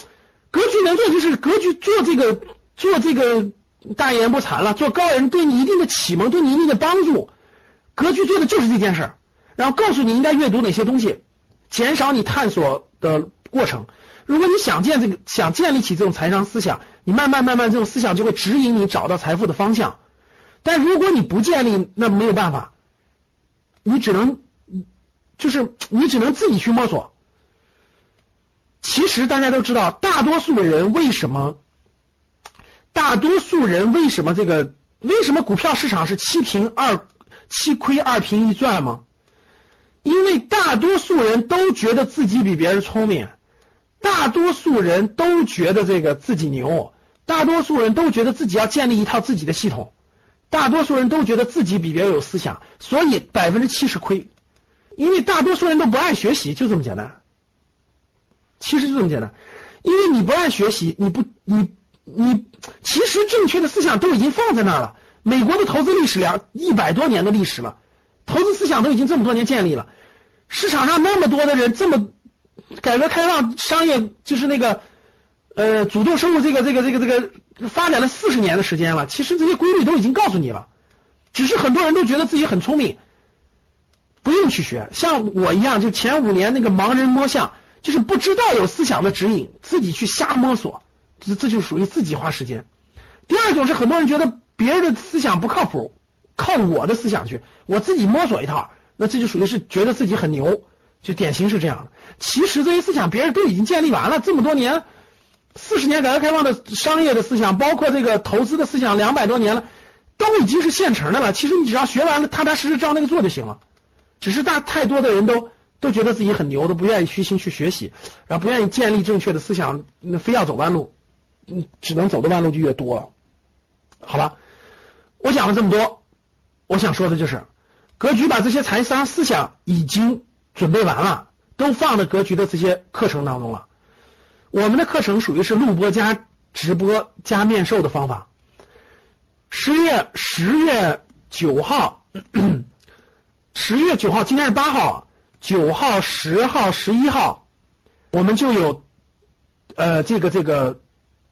格局能做，就是格局做这个做这个。大言不惭了，做高人对你一定的启蒙，对你一定的帮助。格局做的就是这件事儿，然后告诉你应该阅读哪些东西，减少你探索的过程。如果你想建这个，想建立起这种财商思想，你慢慢慢慢这种思想就会指引你找到财富的方向。但如果你不建立，那没有办法，你只能，就是你只能自己去摸索。其实大家都知道，大多数的人为什么？大多数人为什么这个为什么股票市场是七平二七亏二平一赚吗？因为大多数人都觉得自己比别人聪明，大多数人都觉得这个自己牛，大多数人都觉得自己要建立一套自己的系统，大多数人都觉得自己比别人有思想，所以百分之七十亏，因为大多数人都不爱学习，就这么简单。其实就这么简单，因为你不爱学习，你不你你其实正确的思想都已经放在那儿了。美国的投资历史两一百多年的历史了，投资思想都已经这么多年建立了，市场上那么多的人这么改革开放商业就是那个。呃，主动收入这个这个这个这个发展了四十年的时间了，其实这些规律都已经告诉你了，只是很多人都觉得自己很聪明，不用去学。像我一样，就前五年那个盲人摸象，就是不知道有思想的指引，自己去瞎摸索，这这就属于自己花时间。第二种是很多人觉得别人的思想不靠谱，靠我的思想去，我自己摸索一套，那这就属于是觉得自己很牛，就典型是这样的。其实这些思想别人都已经建立完了，这么多年。四十年改革开放的商业的思想，包括这个投资的思想，两百多年了，都已经是现成的了。其实你只要学完了，踏踏实实照那个做就行了。只是大太多的人都都觉得自己很牛，都不愿意虚心去学习，然后不愿意建立正确的思想，那非要走弯路，嗯，只能走的弯路就越多。好了，我讲了这么多，我想说的就是，格局把这些财商思想已经准备完了，都放在格局的这些课程当中了。我们的课程属于是录播加直播加面授的方法。十月十月九号，十月九号，今天是八号，九号、十号、十一号，我们就有呃这个这个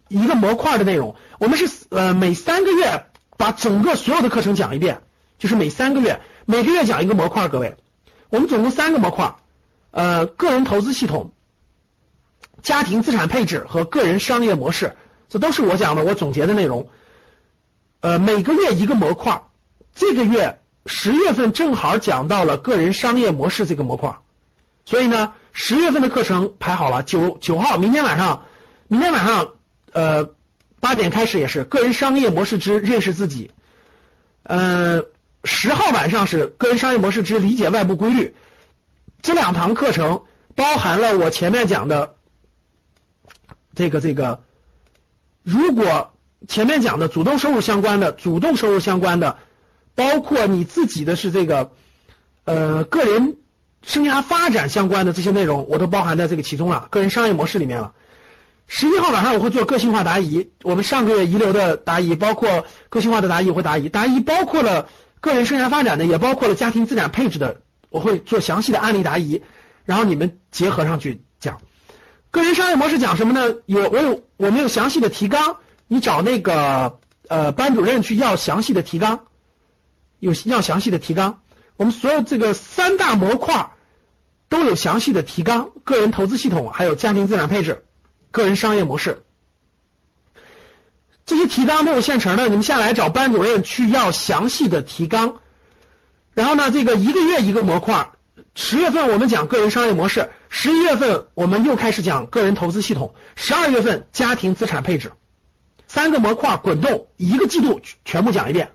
一个模块的内容。我们是呃每三个月把整个所有的课程讲一遍，就是每三个月每个月讲一个模块。各位，我们总共三个模块，呃，个人投资系统。家庭资产配置和个人商业模式，这都是我讲的，我总结的内容。呃，每个月一个模块，这个月十月份正好讲到了个人商业模式这个模块，所以呢，十月份的课程排好了，九九号，明天晚上，明天晚上，呃，八点开始也是个人商业模式之认识自己，呃，十号晚上是个人商业模式之理解外部规律，这两堂课程包含了我前面讲的。这个这个，如果前面讲的主动收入相关的、主动收入相关的，包括你自己的是这个，呃，个人生涯发展相关的这些内容，我都包含在这个其中了，个人商业模式里面了。十一号晚上我会做个性化答疑，我们上个月遗留的答疑，包括个性化的答疑会答疑，答疑包括了个人生涯发展的，也包括了家庭资产配置的，我会做详细的案例答疑，然后你们结合上去。个人商业模式讲什么呢？有我有我们有详细的提纲，你找那个呃班主任去要详细的提纲，有要详细的提纲。我们所有这个三大模块都有详细的提纲，个人投资系统，还有家庭资产配置，个人商业模式，这些提纲都有现成的，你们下来找班主任去要详细的提纲。然后呢，这个一个月一个模块。十月份我们讲个人商业模式，十一月份我们又开始讲个人投资系统，十二月份家庭资产配置，三个模块滚动，一个季度全部讲一遍。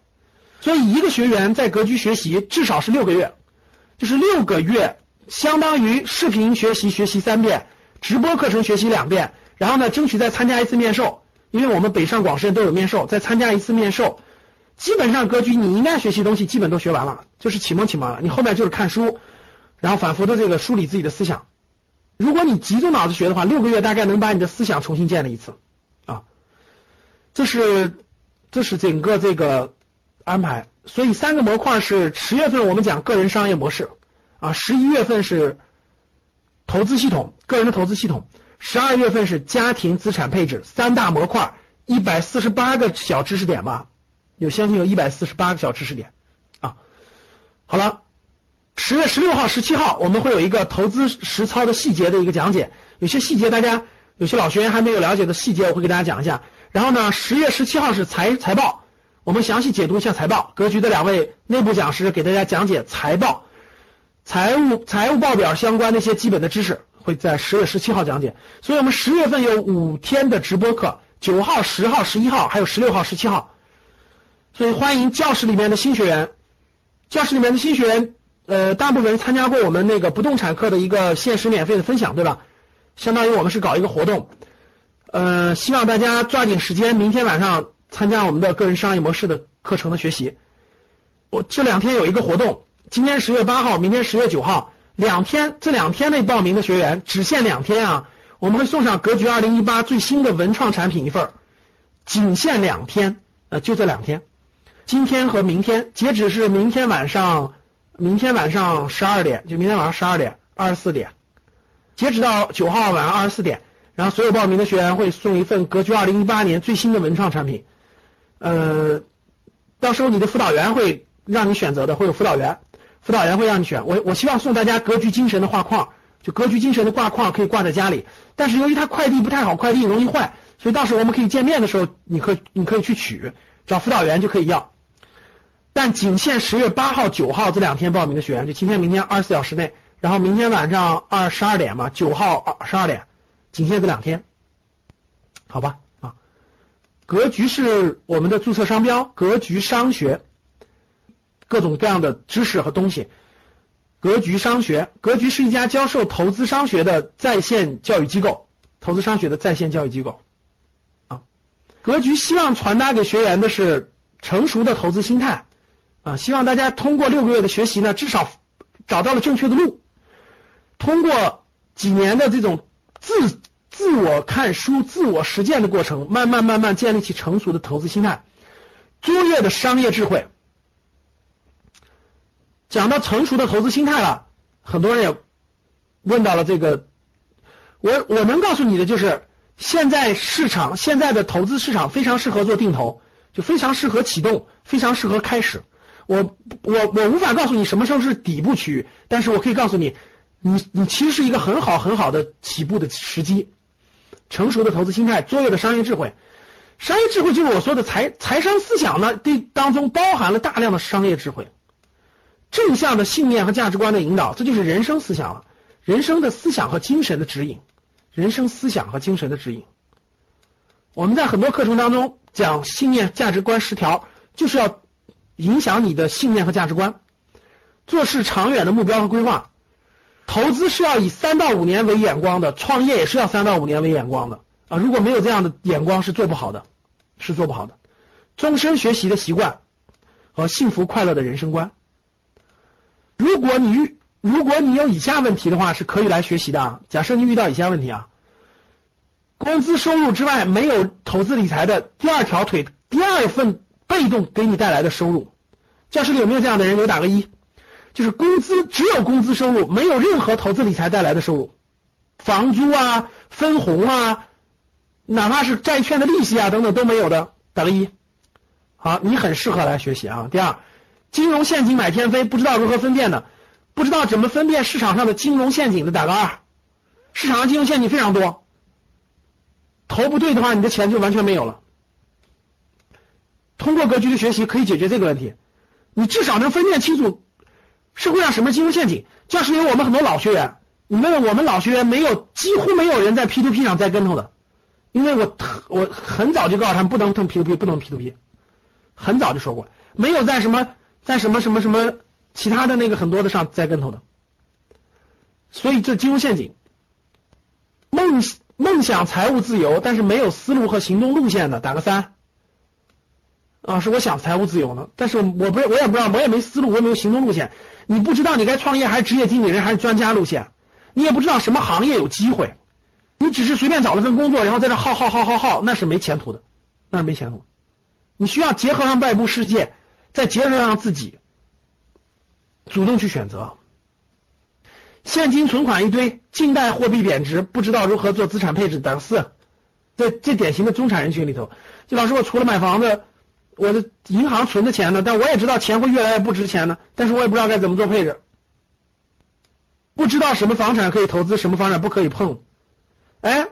所以一个学员在格局学习至少是六个月，就是六个月，相当于视频学习学习三遍，直播课程学习两遍，然后呢争取再参加一次面授，因为我们北上广深都有面授，再参加一次面授，基本上格局你应该学习东西基本都学完了，就是启蒙启蒙了，你后面就是看书。然后反复的这个梳理自己的思想，如果你集中脑子学的话，六个月大概能把你的思想重新建立一次，啊，这是这是整个这个安排。所以三个模块是十月份我们讲个人商业模式，啊，十一月份是投资系统，个人的投资系统，十二月份是家庭资产配置，三大模块，一百四十八个小知识点吧，有相信有一百四十八个小知识点，啊，好了。十月十六号、十七号，我们会有一个投资实操的细节的一个讲解，有些细节大家有些老学员还没有了解的细节，我会给大家讲一下。然后呢，十月十七号是财财报，我们详细解读一下财报。格局的两位内部讲师给大家讲解财报、财务财务报表相关的一些基本的知识，会在十月十七号讲解。所以我们十月份有五天的直播课，九号、十号、十一号，还有十六号、十七号。所以欢迎教室里面的新学员，教室里面的新学员。呃，大部分人参加过我们那个不动产课的一个限时免费的分享，对吧？相当于我们是搞一个活动，呃，希望大家抓紧时间，明天晚上参加我们的个人商业模式的课程的学习。我这两天有一个活动，今天十月八号，明天十月九号，两天，这两天内报名的学员只限两天啊，我们会送上格局二零一八最新的文创产品一份儿，仅限两天，呃，就这两天，今天和明天，截止是明天晚上，明天晚上十二点，就明天晚上十二点二十四点，截止到九号晚上二十四点，然后所有报名的学员会送一份格局二零一八年最新的文创产品，呃，到时候你的辅导员会。让你选择的会有辅导员，辅导员会让你选。我我希望送大家格局精神的画框，就格局精神的挂框可以挂在家里。但是由于它快递不太好，快递容易坏，所以到时候我们可以见面的时候，你可你可以去取，找辅导员就可以要。但仅限十月八号、九号这两天报名的学员，就今天、明天二十四小时内，然后明天晚上二十二点嘛，九号二十二点，仅限这两天，好吧？啊，格局是我们的注册商标，格局商学。各种各样的知识和东西，格局商学，格局是一家教授投资商学的在线教育机构，投资商学的在线教育机构，啊，格局希望传达给学员的是成熟的投资心态，啊，希望大家通过六个月的学习呢，至少找到了正确的路，通过几年的这种自自我看书、自我实践的过程，慢慢慢慢建立起成熟的投资心态，卓越的商业智慧。讲到成熟的投资心态了，很多人也问到了这个，我我能告诉你的就是，现在市场现在的投资市场非常适合做定投，就非常适合启动，非常适合开始。我我我无法告诉你什么时候是底部区域，但是我可以告诉你，你你其实是一个很好很好的起步的时机。成熟的投资心态，卓越的商业智慧，商业智慧就是我说的财财商思想呢，对当中包含了大量的商业智慧。正向的信念和价值观的引导，这就是人生思想了。人生的思想和精神的指引，人生思想和精神的指引。我们在很多课程当中讲信念价值观十条，就是要影响你的信念和价值观。做事长远的目标和规划，投资是要以三到五年为眼光的，创业也是要三到五年为眼光的啊！如果没有这样的眼光，是做不好的，是做不好的。终身学习的习惯和幸福快乐的人生观。如果你遇如果你有以下问题的话，是可以来学习的啊。假设你遇到以下问题啊，工资收入之外没有投资理财的第二条腿，第二份被动给你带来的收入，教室里有没有这样的人？给我打个一，就是工资只有工资收入，没有任何投资理财带来的收入，房租啊、分红啊，哪怕是债券的利息啊等等都没有的，打个一。好，你很适合来学习啊。第二。金融陷阱买天飞，不知道如何分辨的，不知道怎么分辨市场上的金融陷阱的，打个二。市场上金融陷阱非常多，投不对的话，你的钱就完全没有了。通过格局的学习可以解决这个问题，你至少能分辨清楚社会上什么金融陷阱。教室里有我们很多老学员，你问问我们老学员，没有几乎没有人在 P to P 上栽跟头的，因为我我很早就告诉他们不能碰 P to P，不能 P to P，很早就说过，没有在什么。在什么什么什么其他的那个很多的上栽跟头的，所以这金融陷阱。梦梦想财务自由，但是没有思路和行动路线的，打个三。啊，是我想财务自由呢，但是我不我也不知道，我也没思路，我也没有行动路线。你不知道你该创业还是职业经理人还是专家路线，你也不知道什么行业有机会，你只是随便找了份工作，然后在这耗耗耗耗耗，那是没前途的，那是没前途。你需要结合上外部世界。再结合上自己，主动去选择。现金存款一堆，近代货币贬值，不知道如何做资产配置，等四。这这典型的中产人群里头，就老师，我除了买房子，我的银行存的钱呢？但我也知道钱会越来越不值钱呢，但是我也不知道该怎么做配置，不知道什么房产可以投资，什么房产不可以碰。哎，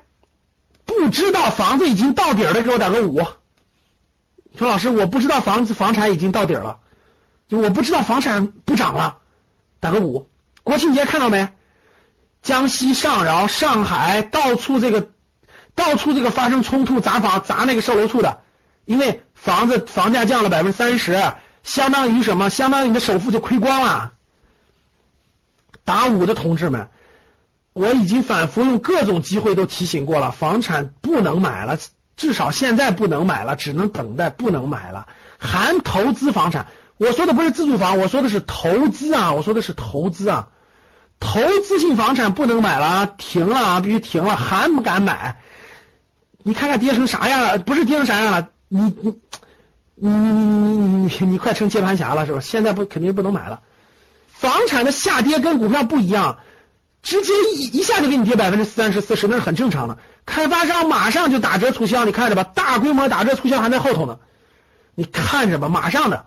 不知道房子已经到底儿了，给我打个五。说老师，我不知道房子房产已经到底儿了，就我不知道房产不涨了，打个五。国庆节看到没？江西上饶、上海到处这个，到处这个发生冲突砸房砸那个售楼处的，因为房子房价降了百分之三十，相当于什么？相当于你的首付就亏光了。打五的同志们，我已经反复用各种机会都提醒过了，房产不。能买了，至少现在不能买了，只能等待，不能买了。含投资房产，我说的不是自住房，我说的是投资啊，我说的是投资啊，投资性房产不能买了，停了啊，必须停了，还不敢买。你看看跌成啥样了？不是跌成啥样了？你你你你你你你快成接盘侠了是吧？现在不肯定不能买了。房产的下跌跟股票不一样，直接一一下就给你跌百分之三十四十，那是很正常的。开发商马上就打折促销，你看着吧，大规模打折促销还在后头呢。你看着吧，马上的，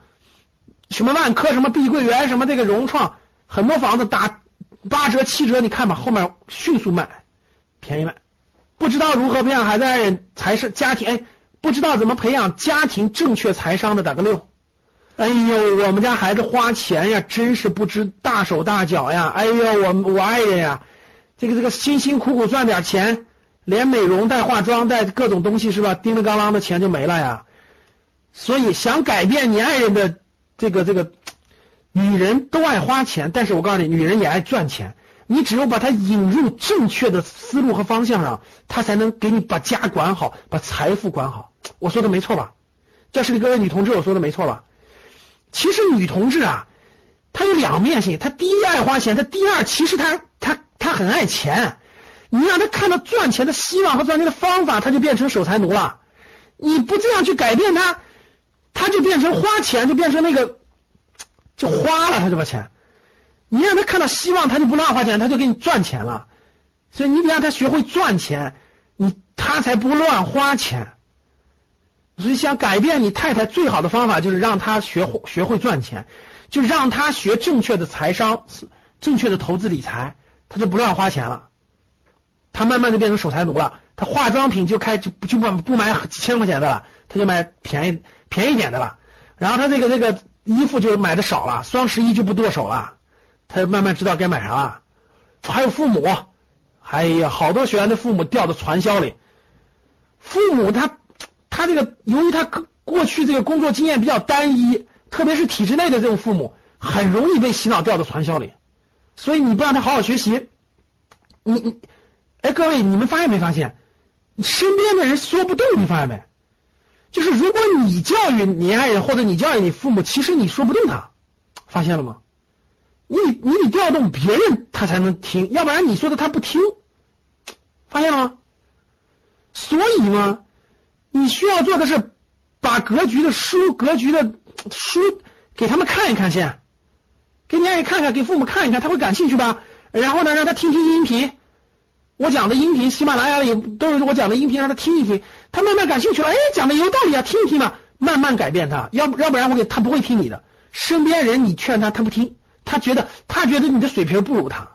什么万科、什么碧桂园、什么这个融创，很多房子打八折、七折，你看吧，后面迅速卖，便宜卖。不知道如何培养孩子爱人才是家庭，哎，不知道怎么培养家庭正确财商的打个六。哎呦，我们家孩子花钱呀，真是不知大手大脚呀。哎呦，我我爱人呀，这个这个辛辛苦苦赚点钱，连美容带化妆带各种东西是吧？叮叮当啷的钱就没了呀。所以想改变你爱人的这个这个，女人都爱花钱，但是我告诉你，女人也爱赚钱。你只有把她引入正确的思路和方向上，她才能给你把家管好，把财富管好。我说的没错吧？教室里各位女同志，我说的没错吧？其实女同志啊，她有两面性，她第一爱花钱，她第二其实她她她很爱钱。你让她看到赚钱的希望和赚钱的方法，她就变成守财奴了。你不这样去改变她。她就变成花钱，就变成那个，就花了她就把钱。你让她看到希望，她就不乱花钱，她就给你赚钱了。所以你得让她学会赚钱，你她才不乱花钱。所以想改变你太太最好的方法就是让他学会学会赚钱，就让他学正确的财商，正确的投资理财，他就不乱花钱了。他慢慢就变成守财奴了。他化妆品就开就就不不买几千块钱的了，他就买便宜。便宜点的了，然后他这个这个衣服就买的少了，双十一就不剁手了，他慢慢知道该买啥了。还有父母，哎呀，好多学员的父母掉到传销里。父母他他这个由于他过去这个工作经验比较单一，特别是体制内的这种父母，很容易被洗脑掉到传销里。所以你不让他好好学习，你你，哎，各位你们发现没发现，身边的人说不动，你发现没？就是如果你教育你爱人或者你教育你父母，其实你说不动他，发现了吗？你你得调动别人他才能听，要不然你说的他不听，发现了吗？所以嘛，你需要做的是把格局的书、格局的书给他们看一看先，给你爱人看看，给父母看一看，他会感兴趣吧？然后呢，让他听听音频。我讲的音频，喜马拉雅里都是我讲的音频，让他听一听，他慢慢感兴趣了。哎，讲的有道理啊，听一听嘛，慢慢改变他。要不要不然我给他不会听你的。身边人你劝他，他不听，他觉得他觉得你的水平不如他。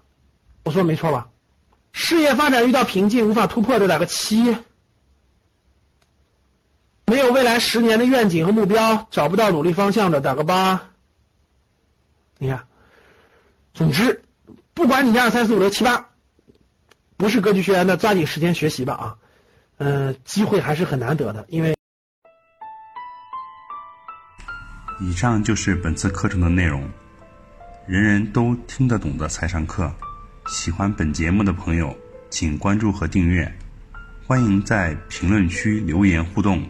我说没错吧？事业发展遇到瓶颈，无法突破的打个七。没有未来十年的愿景和目标，找不到努力方向的打个八。你看，总之，不管你一二三四五六七八。不是格局学员的，抓紧时间学习吧啊！嗯，机会还是很难得的，因为以上就是本次课程的内容，人人都听得懂的财商课。喜欢本节目的朋友，请关注和订阅，欢迎在评论区留言互动，